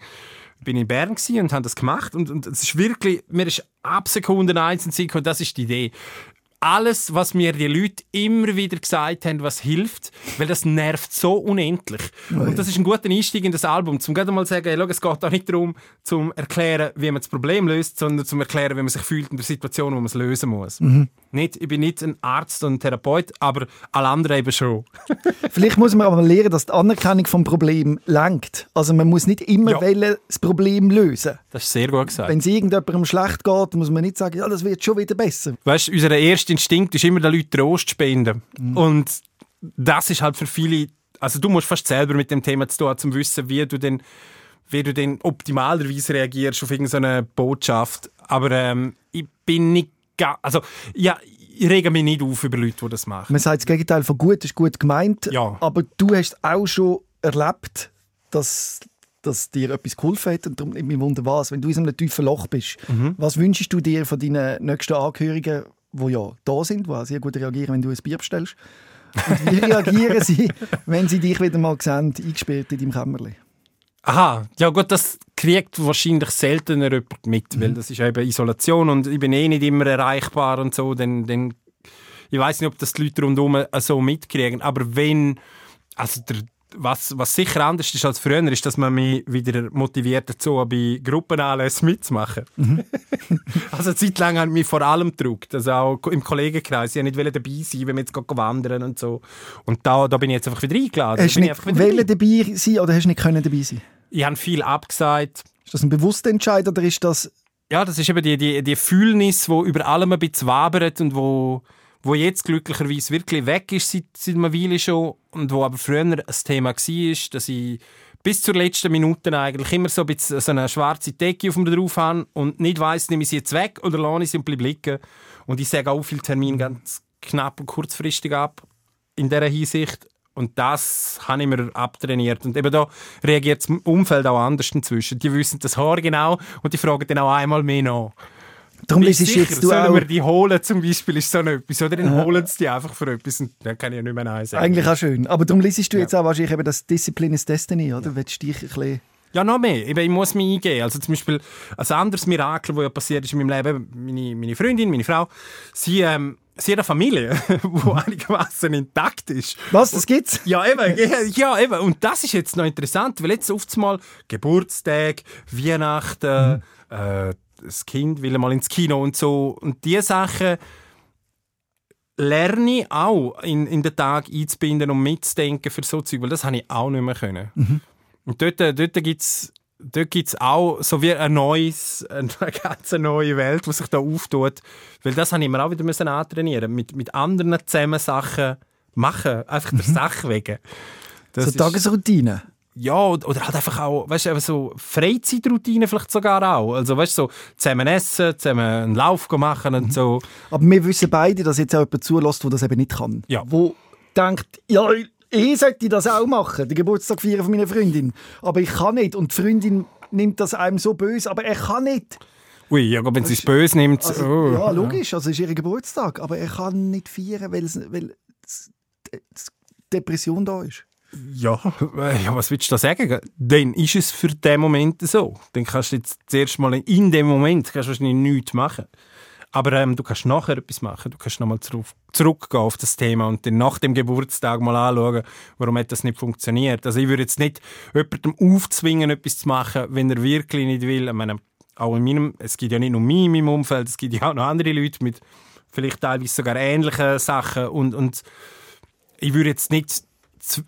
Ich bin in Bern und habe das gemacht und, und es ist wirklich, mir ist ab Sekunde eins und Sekunde, das ist die Idee alles, was mir die Leute immer wieder gesagt haben, was hilft, weil das nervt so unendlich. Oh ja. Und das ist ein guter Einstieg in das Album, zum gerade mal sagen, hey, schau, es geht auch nicht darum, zum erklären, wie man das Problem löst, sondern zum erklären, wie man sich fühlt in der Situation, wo man es lösen muss. Mhm. Nicht, ich bin nicht ein Arzt und ein Therapeut, aber alle anderen eben schon. Vielleicht muss man aber lernen, dass die Anerkennung vom Problem lenkt. Also man muss nicht immer ja. wollen, das Problem lösen. Das ist sehr gut gesagt. Wenn es irgendjemandem schlecht geht, muss man nicht sagen, ja, das wird schon wieder besser. Weißt, unser erster Instinkt ist immer, den Leuten Trost spenden. Mhm. Und das ist halt für viele, also du musst fast selber mit dem Thema zu tun, um zu wissen, wie du denn wie du denn optimalerweise reagierst auf irgendeine Botschaft. Aber ähm, ich bin nicht also, ja, ich rege mich nicht auf über Leute, die das machen. Man sagt das Gegenteil von gut ist gut gemeint, ja. aber du hast auch schon erlebt, dass, dass dir etwas geholfen hat und darum mich wundern was, wenn du in einem tiefen Loch bist, mhm. was wünschst du dir von deinen nächsten Angehörigen, die ja da sind, die sehr gut reagieren, wenn du ein Bier bestellst? Und wie reagieren sie, wenn sie dich wieder mal sehen, eingesperrt in deinem Kämmerchen? Aha, ja gut, das kriegt wahrscheinlich seltener jemand mit, mhm. weil das ist eben Isolation und ich bin eh nicht immer erreichbar und so, dann, dann ich weiß nicht, ob das die Leute rundherum so mitkriegen, aber wenn, also der, was, was sicher anders ist als früher, ist, dass man mich wieder motiviert dazu, bei Gruppenanlässen mitzumachen. Mhm. also eine Zeit lang hat mich vor allem gedruckt, also auch im Kollegenkreis. Ich wollte nicht dabei sein, wenn wir jetzt wandern und so. Und da, da bin ich jetzt einfach wieder eingeladen. Hast du nicht dabei. dabei sein oder hast du nicht können dabei sein? Ich habe viel abgesagt. Ist das ein bewusster Entscheid oder ist das... Ja, das ist eben die, die, die Fühlnis, die über allem ein bisschen wabert und wo wo jetzt glücklicherweise wirklich weg ist seit, seit einer Weile schon und wo aber früher ein Thema war, dass ich bis zur letzten Minute eigentlich immer so ein bisschen so eine schwarze Decke auf mir drauf habe und nicht weiss, nehme ich sie jetzt weg oder lasse ich sie liegen. Und ich sage auch viele Termine ganz knapp und kurzfristig ab in dieser Hinsicht. Und das habe ich mir abtrainiert. Und eben da reagiert das Umfeld auch anders inzwischen. Die wissen das Haar genau und die fragen dann auch einmal mehr nach. Darum ist es jetzt du Sollen auch... wir die holen zum Beispiel, ist so etwas. Oder dann ja. holen sie die einfach für etwas und dann kann ich ja nicht mehr Nein sagen. Eigentlich auch schön. Aber darum liest du ja. jetzt auch wahrscheinlich eben das Discipline is Destiny, oder? Ja. Willst du dich ein bisschen... Ja, noch mehr. Ich muss mich eingehen. Also zum Beispiel ein anderes Mirakel, das ja passiert ist in meinem Leben, meine, meine Freundin, meine Frau, sie... Ähm, sie hat eine Familie, die einigermaßen intakt ist. Was, das gibt's? Ja, eben, ja, eben. Und das ist jetzt noch interessant, weil jetzt oft mal Geburtstag, Weihnachten, mhm. äh, das Kind will mal ins Kino und so. Und diese Sachen lerne ich auch in, in den Tag einzubinden und mitzudenken für so Zeug, weil das habe ich auch nicht mehr können. Mhm. Und dort, dort gibt es dort gibt's auch so wie ein neues, eine ganz neue Welt, die sich da auftut. Weil das habe ich mir auch wieder müssen antrainieren mit, mit anderen zusammen Sachen machen, einfach der mhm. Sache wegen. Das so Tagesroutine? Ja, oder halt einfach auch, weißt du, so Freizeitroutine vielleicht sogar auch. Also, weißt du, so zusammen essen, zusammen einen Lauf machen und mhm. so. Aber wir wissen beide, dass jetzt auch jemand zulässt, der das eben nicht kann. Ja. Wo denkt, ja, ich sollte das auch machen, den Geburtstag feiern von meiner Freundin. Aber ich kann nicht. Und die Freundin nimmt das einem so böse, aber er kann nicht. Ui, ja, wenn sie es böse nimmt. Also, oh. Ja, logisch, also es ist ihr Geburtstag, aber er kann nicht feiern, weil, weil Depression da ist. Ja, äh, ja, was willst du da sagen? Dann ist es für den Moment so. Dann kannst du jetzt zuerst mal in dem Moment kannst du wahrscheinlich nichts machen. Aber ähm, du kannst nachher etwas machen. Du kannst nochmal zurück, zurückgehen auf das Thema und dann nach dem Geburtstag mal anschauen, warum hat das nicht funktioniert. Also ich würde jetzt nicht jemandem aufzwingen, etwas zu machen, wenn er wirklich nicht will. Ich meine, auch in meinem, es gibt ja nicht nur mich in meinem Umfeld, es gibt ja auch noch andere Leute mit vielleicht teilweise sogar ähnlichen Sachen und, und ich würde jetzt nicht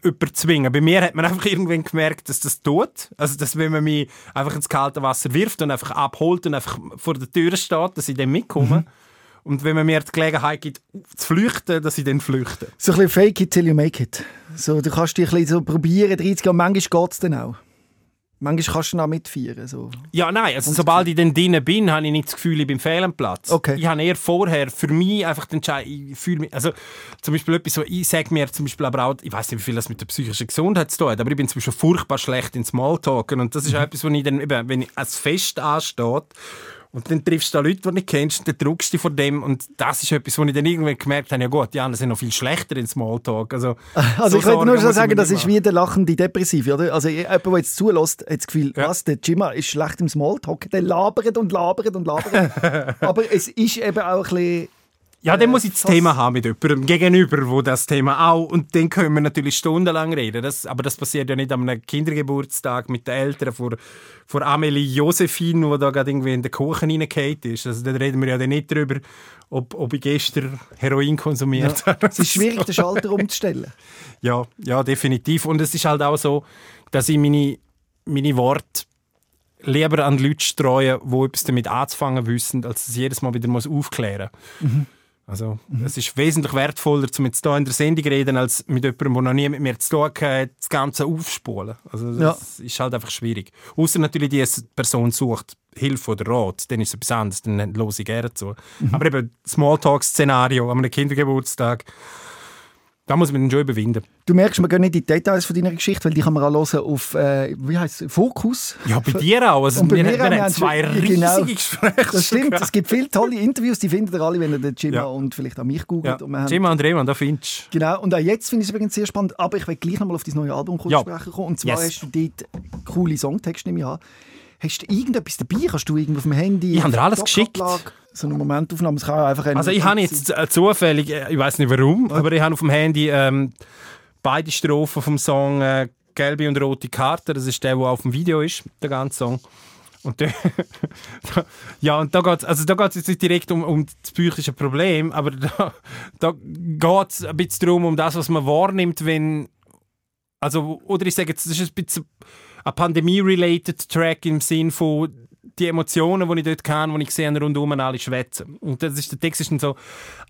überzwingen. Bei mir hat man einfach irgendwann gemerkt, dass das tut. Also, dass wenn man mich einfach ins kalte Wasser wirft und einfach abholt und einfach vor der Tür steht, dass ich dann mitkomme. Mhm. Und wenn man mir die Gelegenheit gibt, zu flüchten, dass ich dann flüchte. So ein bisschen fake it till you make it. So, du kannst dich ein bisschen so probieren, 30 Jahre, manchmal geht es dann auch. Manchmal kannst du noch mitfeiern. So. Ja, nein, also sobald ich dann drinnen bin, habe ich nicht das Gefühl, ich bin fehl am Platz. Okay. Ich habe eher vorher für mich einfach den Entscheid, ich fühle mich, also zum Beispiel etwas so, ich sage mir zum Beispiel aber auch, ich weiß nicht, wie viel das mit der psychischen Gesundheit zu tun hat, aber ich bin zum Beispiel furchtbar schlecht in Smalltalken und das ist auch etwas, wo ich dann eben, wenn ich als Fest ansteht und dann triffst du da Leute, die du nicht kennst, und dann druckst du dich vor dem. Und das ist etwas, wo ich dann irgendwann gemerkt habe, ja gut, die anderen sind noch viel schlechter in Smalltalk. Also, Also so ich wollte nur schon sagen, das ist wie der lachende Depressive, oder? Also jemand, der jetzt zulässt, hat das Gefühl, Ja. was, der Jimma ist schlecht im Smalltalk, der labert und labert und labert. Aber es ist eben auch ein bisschen... Ja, dann muss ich das Thema haben mit jemandem gegenüber, wo das Thema auch. Und dann können wir natürlich stundenlang reden. Das, aber das passiert ja nicht einem Kindergeburtstag mit den Eltern vor, vor Amelie Josephine, wo da gerade irgendwie in den Kuchen reingefallen ist. Also dann reden wir ja dann nicht darüber, ob, ob ich gestern Heroin konsumiert habe. Es ist schwierig, den Schalter umzustellen. Ja, ja, definitiv. Und es ist halt auch so, dass ich meine, meine Worte lieber an Leute streue, die etwas damit anzufangen wissen, als es jedes Mal wieder muss aufklären Also, es ist wesentlich wertvoller, um jetzt hier in der Sendung reden, als mit jemandem, der noch nie mit mir zu tun hat, das Ganze aufspulen. Also, das ist halt einfach schwierig. Außer natürlich, die Person sucht Hilfe oder Rat, dann ist es etwas anderes, dann höre ich gerne zu. Aber eben, Smalltalk-Szenario an einem Kindergeburtstag, da muss man dann schon überwinden. Du merkst, wir gehen nicht in die Details von deiner Geschichte, weil die kann man auch hören auf, äh, wie heisst es, Fokus. Ja, bei dir auch. Also Und bei wir, mir wir haben zwei riesige genau. Gespräche. Das stimmt, es gibt viele tolle Interviews, die findet ihr alle, wenn ihr den Jimma Ja. und vielleicht auch mich Ja. googelt. Und wir haben- Jim und Rehmann, da findest Genau, und auch jetzt finde ich es übrigens sehr spannend, aber ich will gleich nochmal auf dein neue Album kurz Ja. sprechen kommen. Und zwar Yes. hast du dort coole Songtexte, nehme ich an. Hast du irgendetwas dabei? Kannst du irgendwo auf dem Handy? Ich habe dir alles Dockablage, So eine Momentaufnahme, es kann einfach... Also ich habe jetzt äh, zufällig, ich weiß nicht warum, aber ich habe auf dem Handy ähm, beide Strophen vom Song äh, «Gelbe und rote Karte», das ist der, der auf dem Video ist, der ganze Song. Und der, ja, und da geht es also da geht's jetzt nicht direkt um, um das psychische Problem, aber da, da geht es ein bisschen darum, um das, was man wahrnimmt, wenn also, oder ich sage jetzt, das ist ein bisschen ein Pandemie-related Track im Sinn von die Emotionen, die ich dort kann, die ich sehe, rundum alle schwätzen. Und das ist, der Text ist dann so,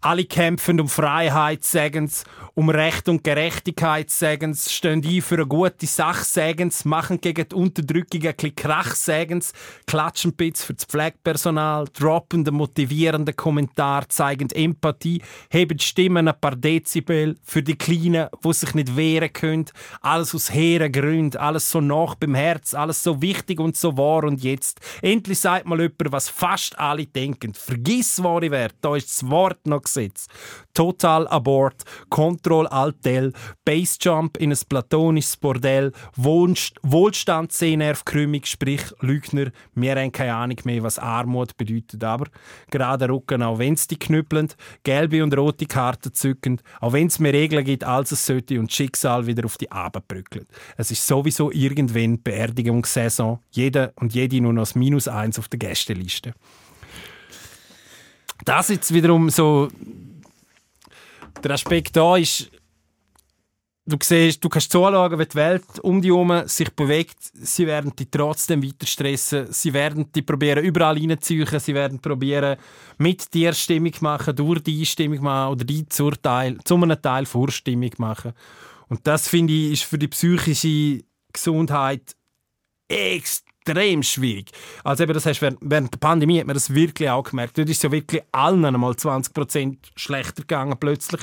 alle kämpfen um Freiheit, sagen sie, um Recht und Gerechtigkeit, sagen sie, stehen ein für eine gute Sache, sagen sie, machen gegen die Unterdrückung ein bisschen Krach, sagen sie, klatschen bisschen für das Pflegepersonal, droppen den motivierenden Kommentar, zeigen Empathie, heben die Stimmen ein paar Dezibel für die Kleinen, die sich nicht wehren können. Alles aus hehren Gründen, alles so nach beim Herz, alles so wichtig und so wahr und jetzt. Endlich sagt mal jemand, was fast alle denken. Vergiss wahre Wert, da ist das Wort noch gesetzt. Total Abort, Control Alt-Del, Bassjump in ein platonisches Bordell, Wohlstand Sehnervkrümmung, sprich Lügner, wir haben keine Ahnung mehr, was Armut bedeutet, aber gerade Rücken, auch wenn es die knüppeln, gelbe und rote Karten zückend, auch wenn es mehr Regeln gibt, als es sollte und Schicksal wieder auf die Abend brückelt. Es ist sowieso irgendwann Beerdigungssaison, jeder und jede nur noch das Minus eins auf der Gästeliste. Das jetzt wiederum so der Aspekt da ist, du siehst, du kannst zuschauen, wie die Welt um dich herum sich bewegt. Sie werden dich trotzdem weiter stressen. Sie werden dich probieren, überall reinzuziehen. Sie werden probieren, mit dir Stimmung machen, durch die Stimmung machen oder die zur Teil, zu einem Teil Vorstimmung machen. Und das, finde ich, ist für die psychische Gesundheit extrem schwierig. Also eben, das hast, während, während der Pandemie hat man das wirklich auch gemerkt. Dort ist es ja wirklich allen einmal 20% schlechter gegangen plötzlich.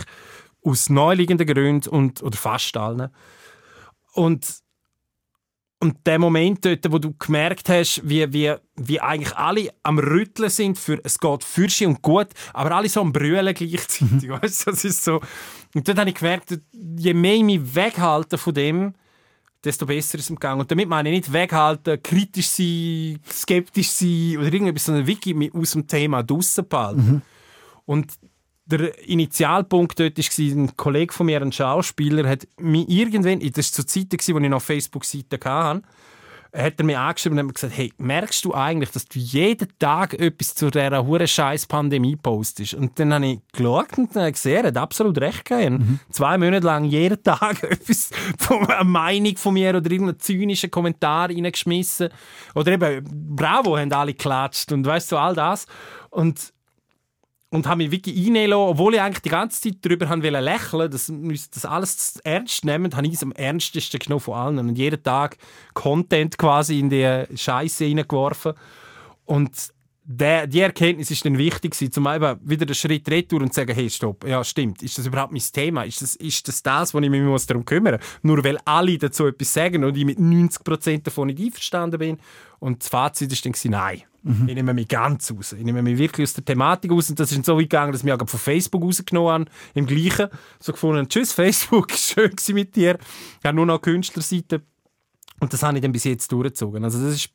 Aus neuliegenden Gründen und, oder fast allen. Und, und der Moment dort, wo du gemerkt hast, wie, wie, wie eigentlich alle am Rütteln sind, für es geht für und gut, aber alle so am Brüllen gleichzeitig. weißt du, das ist so. Und dort habe ich gemerkt, je mehr ich mich weghalte von dem, desto besser ist es im Gang. Und damit meine ich nicht weghalten, kritisch sein, skeptisch sein oder irgendetwas, sondern wirklich aus dem Thema draussen behalten. Und der Initialpunkt dort war, ein Kollege von mir, ein Schauspieler, hat mich irgendwann, das war zur Zeit, als ich noch Facebook-Seite hatte, hat er mir angeschrieben und hat mir gesagt, hey, merkst du eigentlich, dass du jeden Tag etwas zu dieser hure scheiß Pandemie postest? Und dann habe ich geschaut und dann gesehen, er hat absolut recht gehabt. Mhm. Zwei Monate lang jeden Tag etwas von einer Meinung von mir oder irgendeinen zynischen Kommentar reingeschmissen. Oder eben, bravo, haben alle geklatscht und weißt du, all das. Und und habe mich wirklich reinnehmen lassen, obwohl ich eigentlich die ganze Zeit darüber haben wollte lächeln, dass wir das alles ernst nehmen, habe ich es am ernstesten genommen von allen. Und jeden Tag Content quasi in die Scheiße hineingeworfen und der, die Erkenntnis ist dann wichtig zum eben wieder den Schritt retour und zu sagen, hey, stopp, ja stimmt, ist das überhaupt mein Thema? Ist das ist das, das wo ich mich muss darum kümmern muss? Nur weil alle dazu etwas sagen und ich mit 90% davon nicht einverstanden bin. Und das Fazit ist dann nein, mhm. ich nehme mich ganz raus. Ich nehme mich wirklich aus der Thematik raus und das ist so weit gegangen, dass ich mich auch von Facebook rausgenommen habe, im Gleichen, so gefunden, tschüss Facebook, schön mit dir. Ich habe nur noch Künstlerseite und das habe ich dann bis jetzt durchgezogen. Also das ist,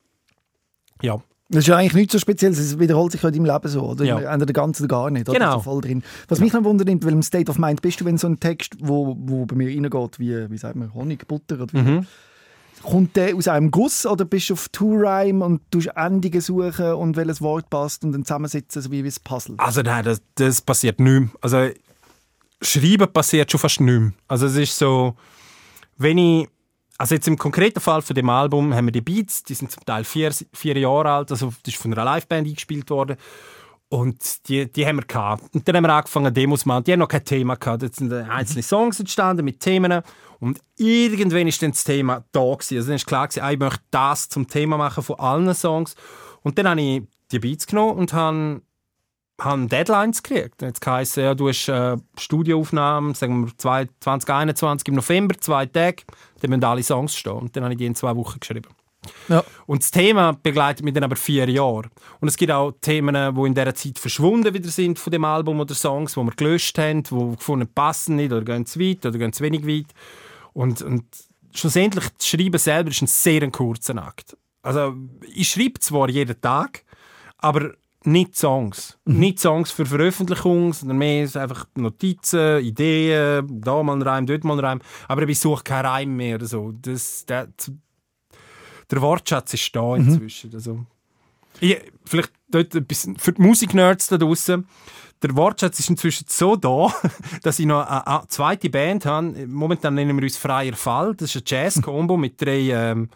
ja, das ist ja eigentlich nichts so Spezielles, es wiederholt sich in deinem Leben so, oder? Ja. Entweder ganz oder gar nicht, oder? Genau. voll drin. Was mich dann wundert, in welchem State of Mind bist du, wenn so ein Text, wo, wo bei mir reingeht, wie, wie sagt man, Honig, Butter oder wie, mhm. Kommt der aus einem Guss oder bist du auf Two-Rhyme und tust Endungen suchen und welches Wort passt und dann zusammensetzen, so wie ein Puzzle? Also nein, das, das passiert nicht mehr. Also Schreiben passiert schon fast nicht mehr. Also es ist so, wenn ich also jetzt im konkreten Fall von dem Album haben wir die Beats, die sind zum Teil vier, vier Jahre alt, also das ist von einer Liveband eingespielt worden. Und die, die haben wir gehabt. Und dann haben wir angefangen, Demos zu machen. Die haben noch kein Thema gehabt. Jetzt sind einzelne Songs entstanden mit Themen. Und irgendwann ist dann das Thema da gewesen. Also dann ist klar gewesen, ah, ich möchte das zum Thema machen von allen Songs. Und dann habe ich die Beats genommen und habe haben Deadlines gekriegt. Jetzt heisst ja, du hast äh, Studioaufnahmen, sagen wir 2021 im November, zwei Tage, dann müssen alle Songs stehen. Und dann habe ich die in zwei Wochen geschrieben. Ja. Und das Thema begleitet mich dann aber vier Jahre. Und es gibt auch Themen, die in dieser Zeit verschwunden wieder sind von dem Album oder Songs, die wir gelöscht haben, die gefunden passen nicht oder gehen zu weit oder gehen zu wenig weit. Und, und schlussendlich, das Schreiben selber ist ein sehr kurzer Akt. Also ich schreibe zwar jeden Tag, aber nicht Songs. Mhm. Nicht Songs für Veröffentlichung, sondern mehr einfach Notizen, Ideen, da mal ein Reim, dort mal ein Reim. Aber ich suche keinen Reim mehr oder so. Das, der, der Wortschatz ist da mhm. inzwischen. Mhm. Also, ich, vielleicht dort ein bisschen für die Musiknerds da draußen. Der Wortschatz ist inzwischen so da, dass ich noch eine, zweite Band habe. Momentan nennen wir uns Freier Fall. Das ist ein Jazz-Kombo mit drei ähm,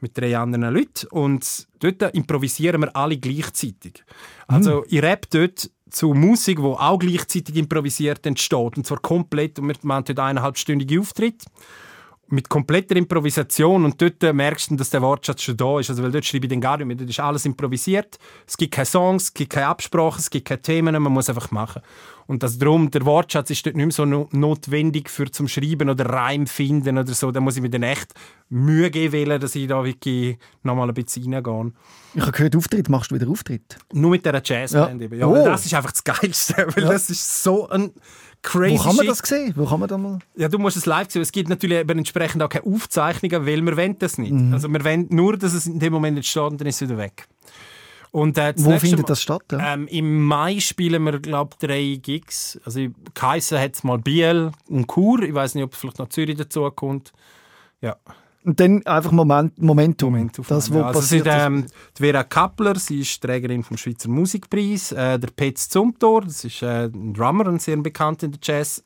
mit drei anderen Leuten. Und dort improvisieren wir alle gleichzeitig. Also, mhm. ich rap dort zu Musik, die auch gleichzeitig improvisiert entsteht. Und zwar komplett. Und wir machen dort eineinhalbstündige Auftritt mit kompletter Improvisation und dort merkst du, dass der Wortschatz schon da ist. Also, weil dort schreibe ich dann gar nicht mehr. Dort ist alles improvisiert. Es gibt keine Songs, es gibt keine Absprachen, es gibt keine Themen, man muss einfach machen. Und das drum, der Wortschatz ist dort nicht mehr so no notwendig für zum Schreiben oder Reim finden oder so. Da muss ich mir dann echt Mühe geben, dass ich da wirklich nochmal ein bisschen reingehe. Ich habe gehört, Auftritt machst du wieder Auftritt? Nur mit dieser Jazzband ja. Ja, oh. Das ist einfach das Geilste, weil ja. das ist so ein crazy Wo kann man das sehen? Wo kann man da mal? Ja, du musst es live sehen. Es gibt natürlich eben entsprechend auch keine Aufzeichnungen, weil wir wollen das nicht. Mhm. Also wir wollen nur, dass es in dem Moment und dann ist es wieder weg. Und, äh, Wo findet Mal, das statt? Ja? Ähm, Im Mai spielen wir, glaube ich, drei Gigs. Also Kaiser hat es mal Biel und Chur. Ich weiß nicht, ob vielleicht noch Zürich dazu kommt. Ja. Und dann einfach Moment, Momentum. Momentum das, wo ja, also passiert sind, ähm, die Vera Kappler, sie ist Trägerin vom Schweizer Musikpreis. Äh, der Petz Zumthor, das ist äh, ein Drummer, ein sehr bekannt in der Jazz.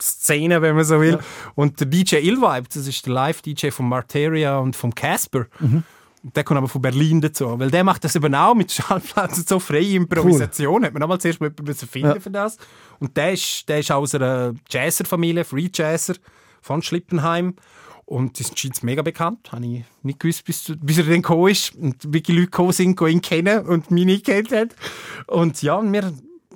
Szene, wenn man so will. Ja. Und der DJ Ilvibe, das ist der Live-DJ von Marteria und vom Casper. Mhm. Der kommt aber von Berlin dazu, weil der macht das eben auch mit Schallplatten so freie Improvisation. Cool. Hat man damals zuerst mal jemanden finden ja. für das. Und der ist, der ist aus einer Jazzer-Familie, Free Jazzer von Schlippenheim. Und das scheint mega bekannt. Habe ich nicht gewusst, bis, bis er dann gekommen ist. Und wirklich Leute gekommen sind, ihn kennen und mich nicht kennt haben. Und ja, wir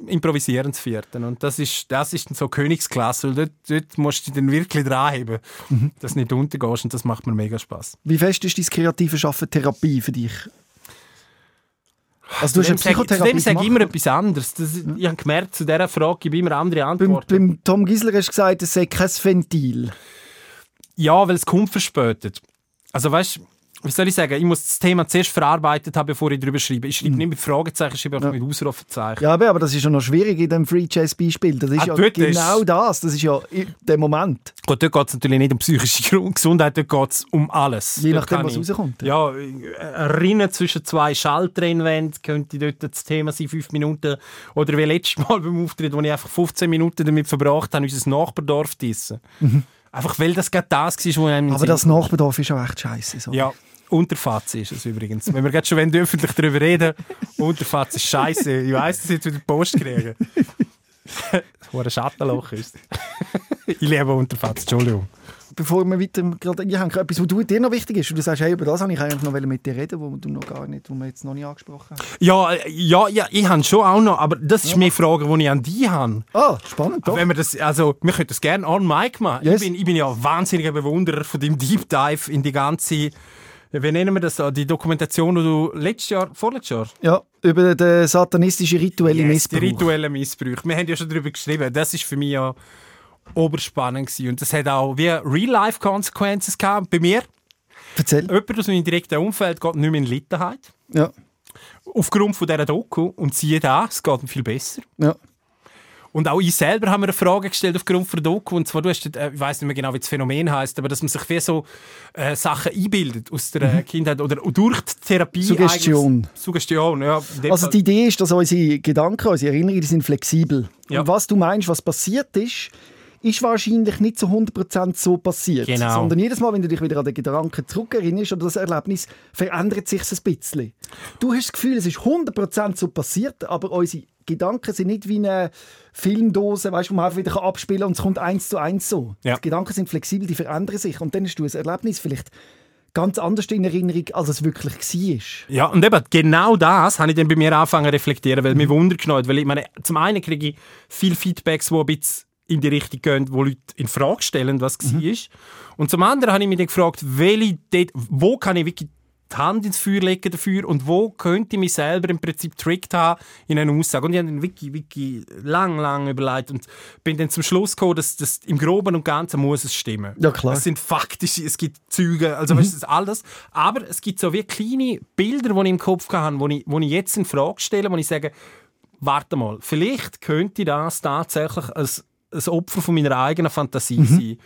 improvisieren zu vierten. Und das ist, das ist so Königsklasse. Dort, dort musst du dich dann wirklich dranheben, mhm. dass du nicht untergehst. Und das macht mir mega Spaß. Wie fest ist dein kreative Schaffen Therapie für dich? Also du hast Psychotherapie Zu dem sage ich immer etwas anderes. Das, ich habe gemerkt, zu dieser Frage gebe ich immer andere Antworten. Beim, beim Tom Gisler hast du gesagt, es sei kein Ventil. Ja, weil es kommt verspätet. Also weißt wie soll ich sagen, ich muss das Thema zuerst verarbeitet haben, bevor ich darüber schreibe. Ich schreibe mhm. nicht mit Fragezeichen, ich schreibe auch ja. mit Ausrufezeichen. Ja, aber das ist ja noch schwierig in dem Free Jazz Beispiel. Das ist ah, ja genau ist... das. Das ist ja der Moment. Gut, dort geht es natürlich nicht um psychische Gesundheit, dort geht es um alles. Je nachdem, was rauskommt. Ja, Rinnen zwischen zwei Schalltrennwänden könnte dort das Thema sein, fünf Minuten. Oder wie letztes Mal beim Auftritt, wo ich einfach 15 Minuten damit verbracht habe, unser Nachbardorf zu essen. Mhm. Einfach weil das gerade das war, wo einem Aber das Nachbardorf ist auch echt scheiße. So. Ja. Unterfatz ist es übrigens. Wenn wir gerade schon öffentlich darüber reden, Unterfatz ist scheiße. Ich weiss, dass ich jetzt wieder Post kriege. Wo ein Schattenloch ist. ich liebe Unterfatz, Entschuldigung. Bevor wir weiter gerade einhängen, etwas, was du, dir noch wichtig ist, und du sagst, hey, über das habe ich eigentlich noch mit dir reden, wo du noch gar nicht, wo wir jetzt noch nicht angesprochen haben. Ja, ja, ja ich habe schon auch noch, aber das ist ja. mehr Frage, die ich an dich habe. Ah, spannend, doch. Wenn wir das, also, wir können das gerne on mic machen. Yes. Ich, bin, ich bin ja wahnsinniger Bewunderer von dem Deep Dive in die ganze wie nennen wir das da? Die Dokumentation, die du letztes Jahr, vorletztes Jahr? Ja, über den satanistischen rituellen yes, Missbrauch. Die rituellen Missbrauch. Wir haben ja schon darüber geschrieben. Das ist für mich ja oberspannend gewesen. Und das hat auch wie Real-Life-Konsequenzen gehabt. Bei mir. Erzähl. Jemand aus meinem direkten Umfeld geht nicht mehr in Littenheit. Ja. Aufgrund von dieser Doku. Und siehe da, es geht ihm viel besser. Ja. Und auch ich selber habe mir eine Frage gestellt aufgrund von Doku. Und zwar, du hast, äh, ich weiß nicht mehr genau, wie das Phänomen heißt, aber dass man sich wie so äh, Sachen einbildet aus der mhm. Kindheit oder durch die Therapie. Suggestion. Suggestion, ja. Also die Idee ist, dass unsere Gedanken, unsere Erinnerungen, sind flexibel. Ja. Und was du meinst, was passiert ist, ist wahrscheinlich nicht zu 100% so passiert. Genau. Sondern jedes Mal, wenn du dich wieder an den Gedanken zurückerinnerst oder das Erlebnis, verändert sich ein bisschen. Du hast das Gefühl, es ist 100% so passiert, aber unsere Gedanken sind nicht wie eine Filmdose, weißt, wo man einfach wieder abspielen kann und es kommt eins zu eins so. Ja. Die Gedanken sind flexibel, die verändern sich und dann hast du ein Erlebnis vielleicht ganz anders in Erinnerung, als es wirklich war. Ja, und eben genau das habe ich dann bei mir angefangen zu reflektieren, weil mhm. mir Wunder genommen weil ich meine, zum einen kriege ich viele Feedbacks, die ein bisschen in die Richtung gehen, wo Leute in Frage stellen, was mhm. war. Und zum anderen habe ich mich dann gefragt, welche, wo kann ich wirklich die Hand ins Feuer legen dafür und wo könnte ich mich selber im Prinzip trickt haben in einer Aussage. Und ich habe dann wirklich, wirklich lang, lang überlegt und bin dann zum Schluss gekommen, dass das im Groben und Ganzen muss es stimmen. Ja, klar. Es sind faktische, es gibt Züge, also mhm. weißt du, alles. Aber es gibt so wie kleine Bilder, die ich im Kopf habe, wo ich, wo ich jetzt in Frage stelle, wo ich sage, warte mal, vielleicht könnte das tatsächlich als ein Opfer von meiner eigenen Fantasie mhm. sein.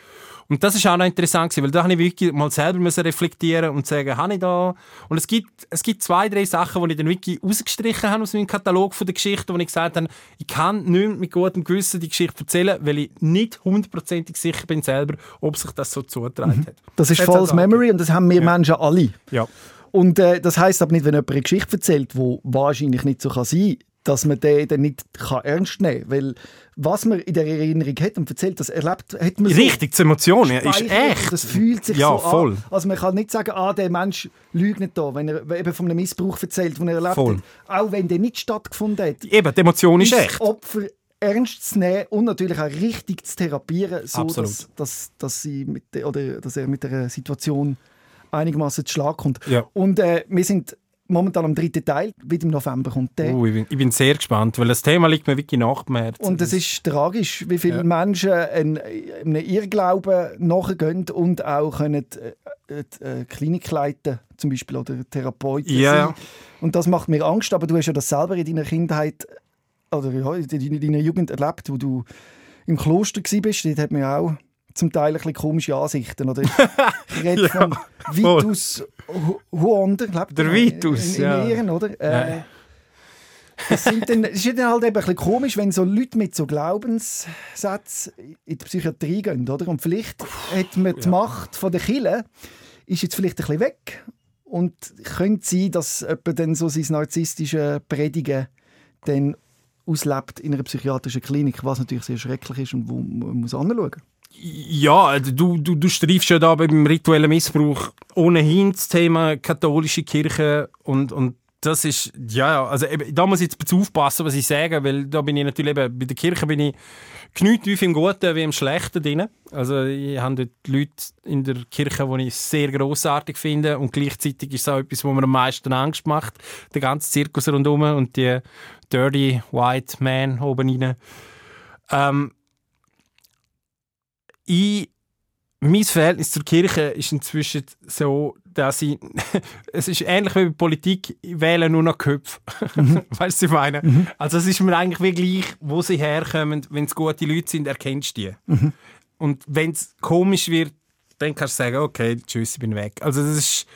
Und das ist auch noch interessant weil da habe ich wirklich mal selber müssen reflektieren und sagen, habe ich da... Und es gibt, es gibt zwei, drei Sachen, die ich dann wirklich rausgestrichen habe aus meinem Katalog von der Geschichte, wo ich gesagt habe, ich kann nicht mit gutem Gewissen die Geschichte erzählen, weil ich nicht hundertprozentig sicher bin selber, ob sich das so zugetragen mhm. hat. Das ist False Memory und das haben wir ja. Menschen alle. Ja. Und äh, das heißt aber nicht, wenn jemand eine Geschichte erzählt, die wahrscheinlich nicht so kann sein dass man den dann nicht kann ernst nehmen kann. Weil was man in der Erinnerung hat und erzählt, das erlebt hat man Richtig, die Emotion ist echt. Das fühlt sich ja, so voll. an. Also man kann nicht sagen, ah, der Mensch lügt nicht da, wenn er eben von einem Missbrauch erzählt, den er erlebt voll. hat. Auch wenn der nicht stattgefunden hat. Eben, die Emotion ist, ist echt. Opfer ernst zu nehmen und natürlich auch richtig zu therapieren, so dass, dass, dass, sie mit, oder, dass er mit der Situation einigermaßen zu Schlag kommt. Ja. Und äh, wir sind momentan am dritten Teil, wieder im November kommt der. Uh, ich, bin, ich, bin, sehr gespannt, weil das Thema liegt mir wirklich nach dem Herzen. Und es ist tragisch, wie viele ja. Menschen einem Irrglauben nachgehen und auch können äh, äh, Klinik leiten, zum Beispiel, oder Therapeuten ja. Und das macht mir Angst, aber du hast ja das selber in deiner Kindheit oder in deiner Jugend erlebt, wo du im Kloster warst. Dort hat man auch zum Teil ein bisschen komische Ansichten. Oder ich rede ja, von Vitus Huonder, Der Vitus, in, in ja. Ehren, oder? Äh, das, sind dann, ist dann halt eben ein bisschen komisch, wenn so Leute mit so Glaubenssätzen in die Psychiatrie gehen, oder? Und vielleicht hat man die ja. Macht von der Kille ist jetzt vielleicht ein bisschen weg und könnte sein, dass jemand dann so sein narzisstisches Predigen dann auslebt in einer psychiatrischen Klinik, was natürlich sehr schrecklich ist und wo man muss anschauen muss. Ja, also du, du, du streifst ja da beim rituellen Missbrauch ohnehin das Thema katholische Kirche und, und das ist, ja, also eben, da muss ich jetzt aufpassen, was ich sage, weil da bin ich natürlich eben, bei der Kirche bin ich genügt wie im Guten wie im Schlechten drin. Also ich habe dort Leute in der Kirche, die ich sehr grossartig finde und gleichzeitig ist es auch etwas, was mir am meisten Angst macht, der ganze Zirkus rundherum und die Dirty White Man oben rein. Ähm, ich, mein Verhältnis zur Kirche ist inzwischen so, dass ich, es ist ähnlich wie bei Politik, ich wähle nur noch Köpfe. Mhm. weißt du, was ich meine? Mhm. Also es ist mir eigentlich wie gleich, wo sie herkommen. Wenn es gute Leute sind, erkennst du die. Mhm. Und wenn es komisch wird, dann kannst du sagen, okay, tschüss, ich bin weg. Also das ist,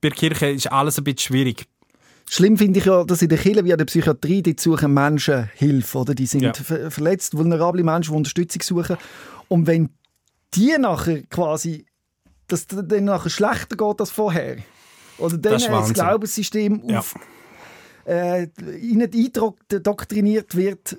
bei der Kirche ist alles ein bisschen schwierig. Schlimm finde ich ja, dass in der Kirche wie in der Psychiatrie, die suchen Menschen Hilfe, oder? Die sind ja. verletzt, vulnerable Menschen, die Unterstützung suchen. Und wenn die nachher quasi, dass dann nachher schlechter geht als vorher, oder dann Das. Glaubenssystem Ja. auf, äh, ihnen eindoktriniert wird,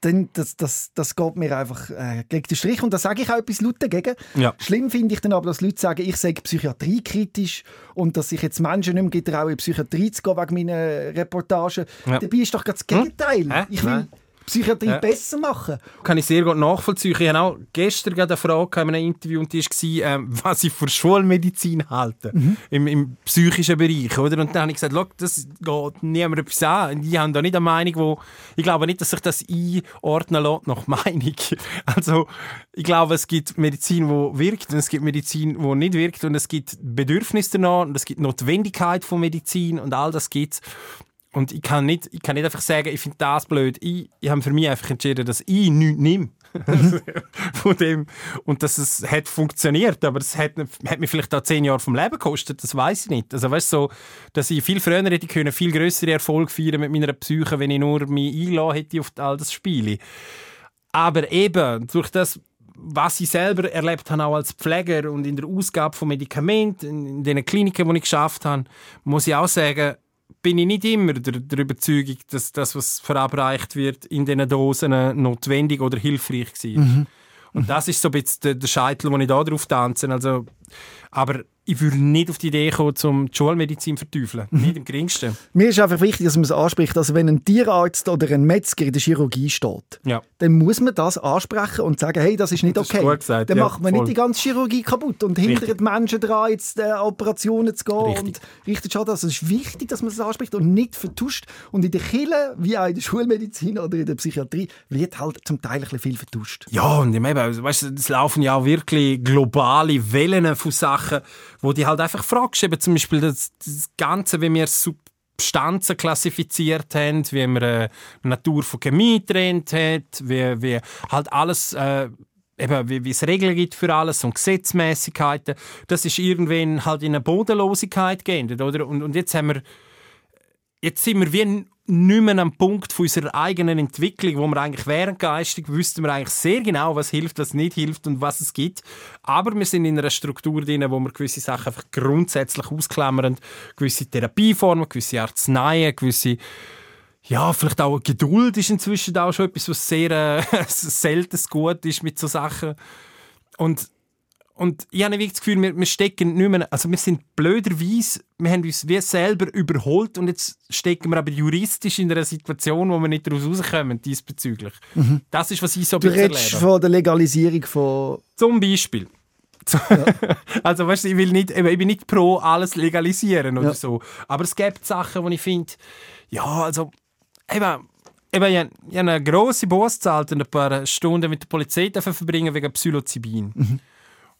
dann das, das, das geht mir einfach äh, gegen den Strich. Und da sage ich auch etwas laut dagegen. Ja. Schlimm finde ich dann aber, dass Leute sagen, ich sage psychiatriekritisch und dass sich jetzt Menschen nicht mehr getrauen, in die Psychiatrie zu gehen wegen meiner Reportagen. Ja. Dabei ist doch gerade das Gegenteil. Hä? Ich will Nein. Psychiatrie Ja. besser machen. kann ich sehr gut nachvollziehen. Ich habe auch gestern eine Frage in einem Interview und die war, ähm, was ich von Schulmedizin halte, im, im psychischen Bereich. Oder? Und dann habe ich gesagt, «Schau, das geht niemand etwas an. Die haben da nicht eine Meinung, wo ich glaube nicht, dass sich das einordnen lässt nach Meinung. Also ich glaube, es gibt Medizin, die wirkt und es gibt Medizin, die nicht wirkt und es gibt Bedürfnisse danach und es gibt Notwendigkeit von Medizin und all das gibt und ich kann nicht, ich kann nicht einfach sagen, ich finde das blöd. Ich, ich habe für mich einfach entschieden, dass ich nichts nehme. von dem. Und dass es hat funktioniert, aber es hat, hat mir vielleicht auch zehn Jahre vom Leben gekostet, das weiß ich nicht. Also weißt so, dass ich viel früher hätte können, viel größere Erfolg feiern mit meiner Psyche, wenn ich nur mich einlassen hätte auf all das Spiele. Aber eben, durch das, was ich selber erlebt habe, auch als Pfleger und in der Ausgabe von Medikamenten, in, in den Kliniken, wo ich geschafft habe, muss ich auch sagen, bin ich nicht immer der, der Überzeugung, dass das, was verabreicht wird, in diesen Dosen notwendig oder hilfreich war. Und das ist so ein bisschen der, der Scheitel, den ich da drauf tanze. Also, aber ich würde nicht auf die Idee kommen, um die Schulmedizin zu verteufeln. Nicht im geringsten. Mir ist einfach wichtig, dass man es anspricht. Also wenn ein Tierarzt oder ein Metzger in der Chirurgie steht, Ja. dann muss man das ansprechen und sagen, hey, das ist nicht Das ist okay. gut gesagt, dann ja, macht man voll. nicht die ganze Chirurgie kaputt und hindert Menschen daran, jetzt äh, Operationen zu gehen Richtig. und richtet Schaden. Also es ist wichtig, dass man das anspricht und nicht vertuscht. Und in der Kille, wie auch in der Schulmedizin oder in der Psychiatrie, wird halt zum Teil ein bisschen viel vertuscht. Ja, und eben, also, weißt es laufen ja auch wirklich globale Wellen von Sachen, wo die halt einfach fragst, eben zum Beispiel das, das Ganze, wie wir Substanzen klassifiziert haben, wie wir äh, Natur von Chemie getrennt hat, wie, wie halt alles... Äh, Eben, wie, wie es Regeln gibt für alles und Gesetzmäßigkeiten, das ist irgendwann halt in eine Bodenlosigkeit geendet, oder? Und, und jetzt haben wir jetzt sind wir wie n- nicht mehr am Punkt von unserer eigenen Entwicklung, wo wir eigentlich während geistig wüssten wir eigentlich sehr genau, was hilft, was nicht hilft und was es gibt. Aber wir sind in einer Struktur drin, wo wir gewisse Sachen einfach grundsätzlich ausklammern. Gewisse Therapieformen, gewisse Arzneien, gewisse ja, vielleicht auch Geduld ist inzwischen auch schon etwas, was sehr äh, selten gut ist mit so Sachen. Und und ich habe wirklich das Gefühl, wir, wir stecken nicht mehr, also wir sind blöderweise, wir haben uns wie selber überholt und jetzt stecken wir aber juristisch in einer Situation, wo wir nicht daraus rauskommen diesbezüglich. Das ist, was ich so Du redest erlebe. von der Legalisierung von... Zum Beispiel. also weißt du, ich, will nicht, ich bin nicht pro alles legalisieren oder Ja. so. Aber es gibt Sachen, wo ich finde, ja, also eben, eben, ich, habe- eine grosse Busse gezahlt und ein paar Stunden mit der Polizei verbringen wegen Psilocybin.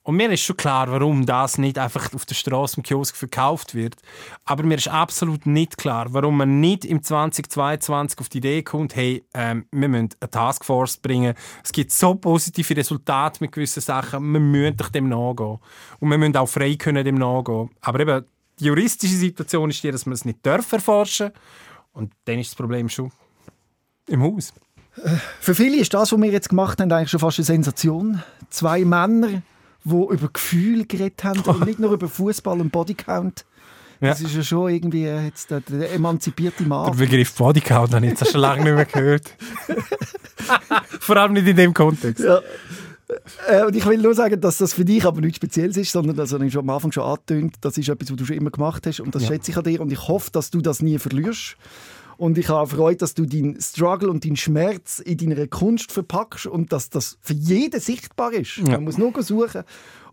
Und mir ist schon klar, warum das nicht einfach auf der Straße im Kiosk verkauft wird. Aber mir ist absolut nicht klar, warum man nicht im 2022 auf die Idee kommt, hey, ähm, wir müssen eine Taskforce bringen. Es gibt so positive Resultate mit gewissen Sachen, wir müssen doch dem nachgehen. Und wir müssen auch frei können dem nachgehen. Aber eben, die juristische Situation ist die, dass man es nicht darf erforschen Und dann ist das Problem schon im Haus. Für viele ist das, was wir jetzt gemacht haben, eigentlich schon fast eine Sensation. Zwei Männer, die über Gefühl geredet haben und nicht nur über Fußball und Bodycount. Das Ja. ist ja schon irgendwie jetzt der, der emanzipierte Der Mann. Begriff Bodycount habe ich jetzt schon lange nicht mehr gehört. Vor allem nicht in dem Kontext. Ja. Äh, und ich will nur sagen, dass das für dich aber nichts Spezielles ist, sondern das habe ich schon am Anfang schon angetönt. Das ist etwas, was du schon immer gemacht hast und das Ja. schätze ich an dir und ich hoffe, dass du das nie verlierst. Und ich habe Freude, dass du deinen Struggle und deinen Schmerz in deiner Kunst verpackst und dass das für jeden sichtbar ist. Ja. Man muss nur suchen.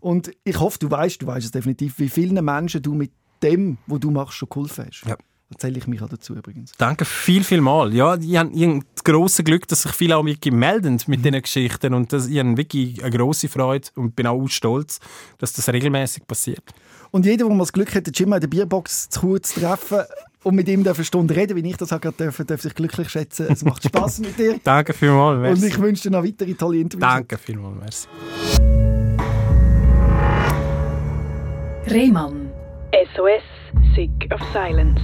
Und ich hoffe, du weißt, du weißt es definitiv, wie vielen Menschen du mit dem, was du machst, schon geholfen hast. Ja. Da zähle ich mich auch dazu übrigens. Danke viel, viel mal. Ja, ich habe, das grosse Glück, dass sich viele auch wirklich melden mit diesen Geschichten und das, ich habe wirklich eine grosse Freude und bin auch stolz, dass das regelmäßig passiert. Und jeder, der mal das Glück hat, den Jim in der Bierbox zu treffen und mit ihm eine Stunde reden, wie ich das auch gerade dürfen, darf sich glücklich schätzen. Es macht Spaß mit dir. Danke vielmals. Und Merci. ich wünsche dir noch weitere tolle Interviews. Danke vielmals. Merci. Rehmann. SOS, Sick of Silence.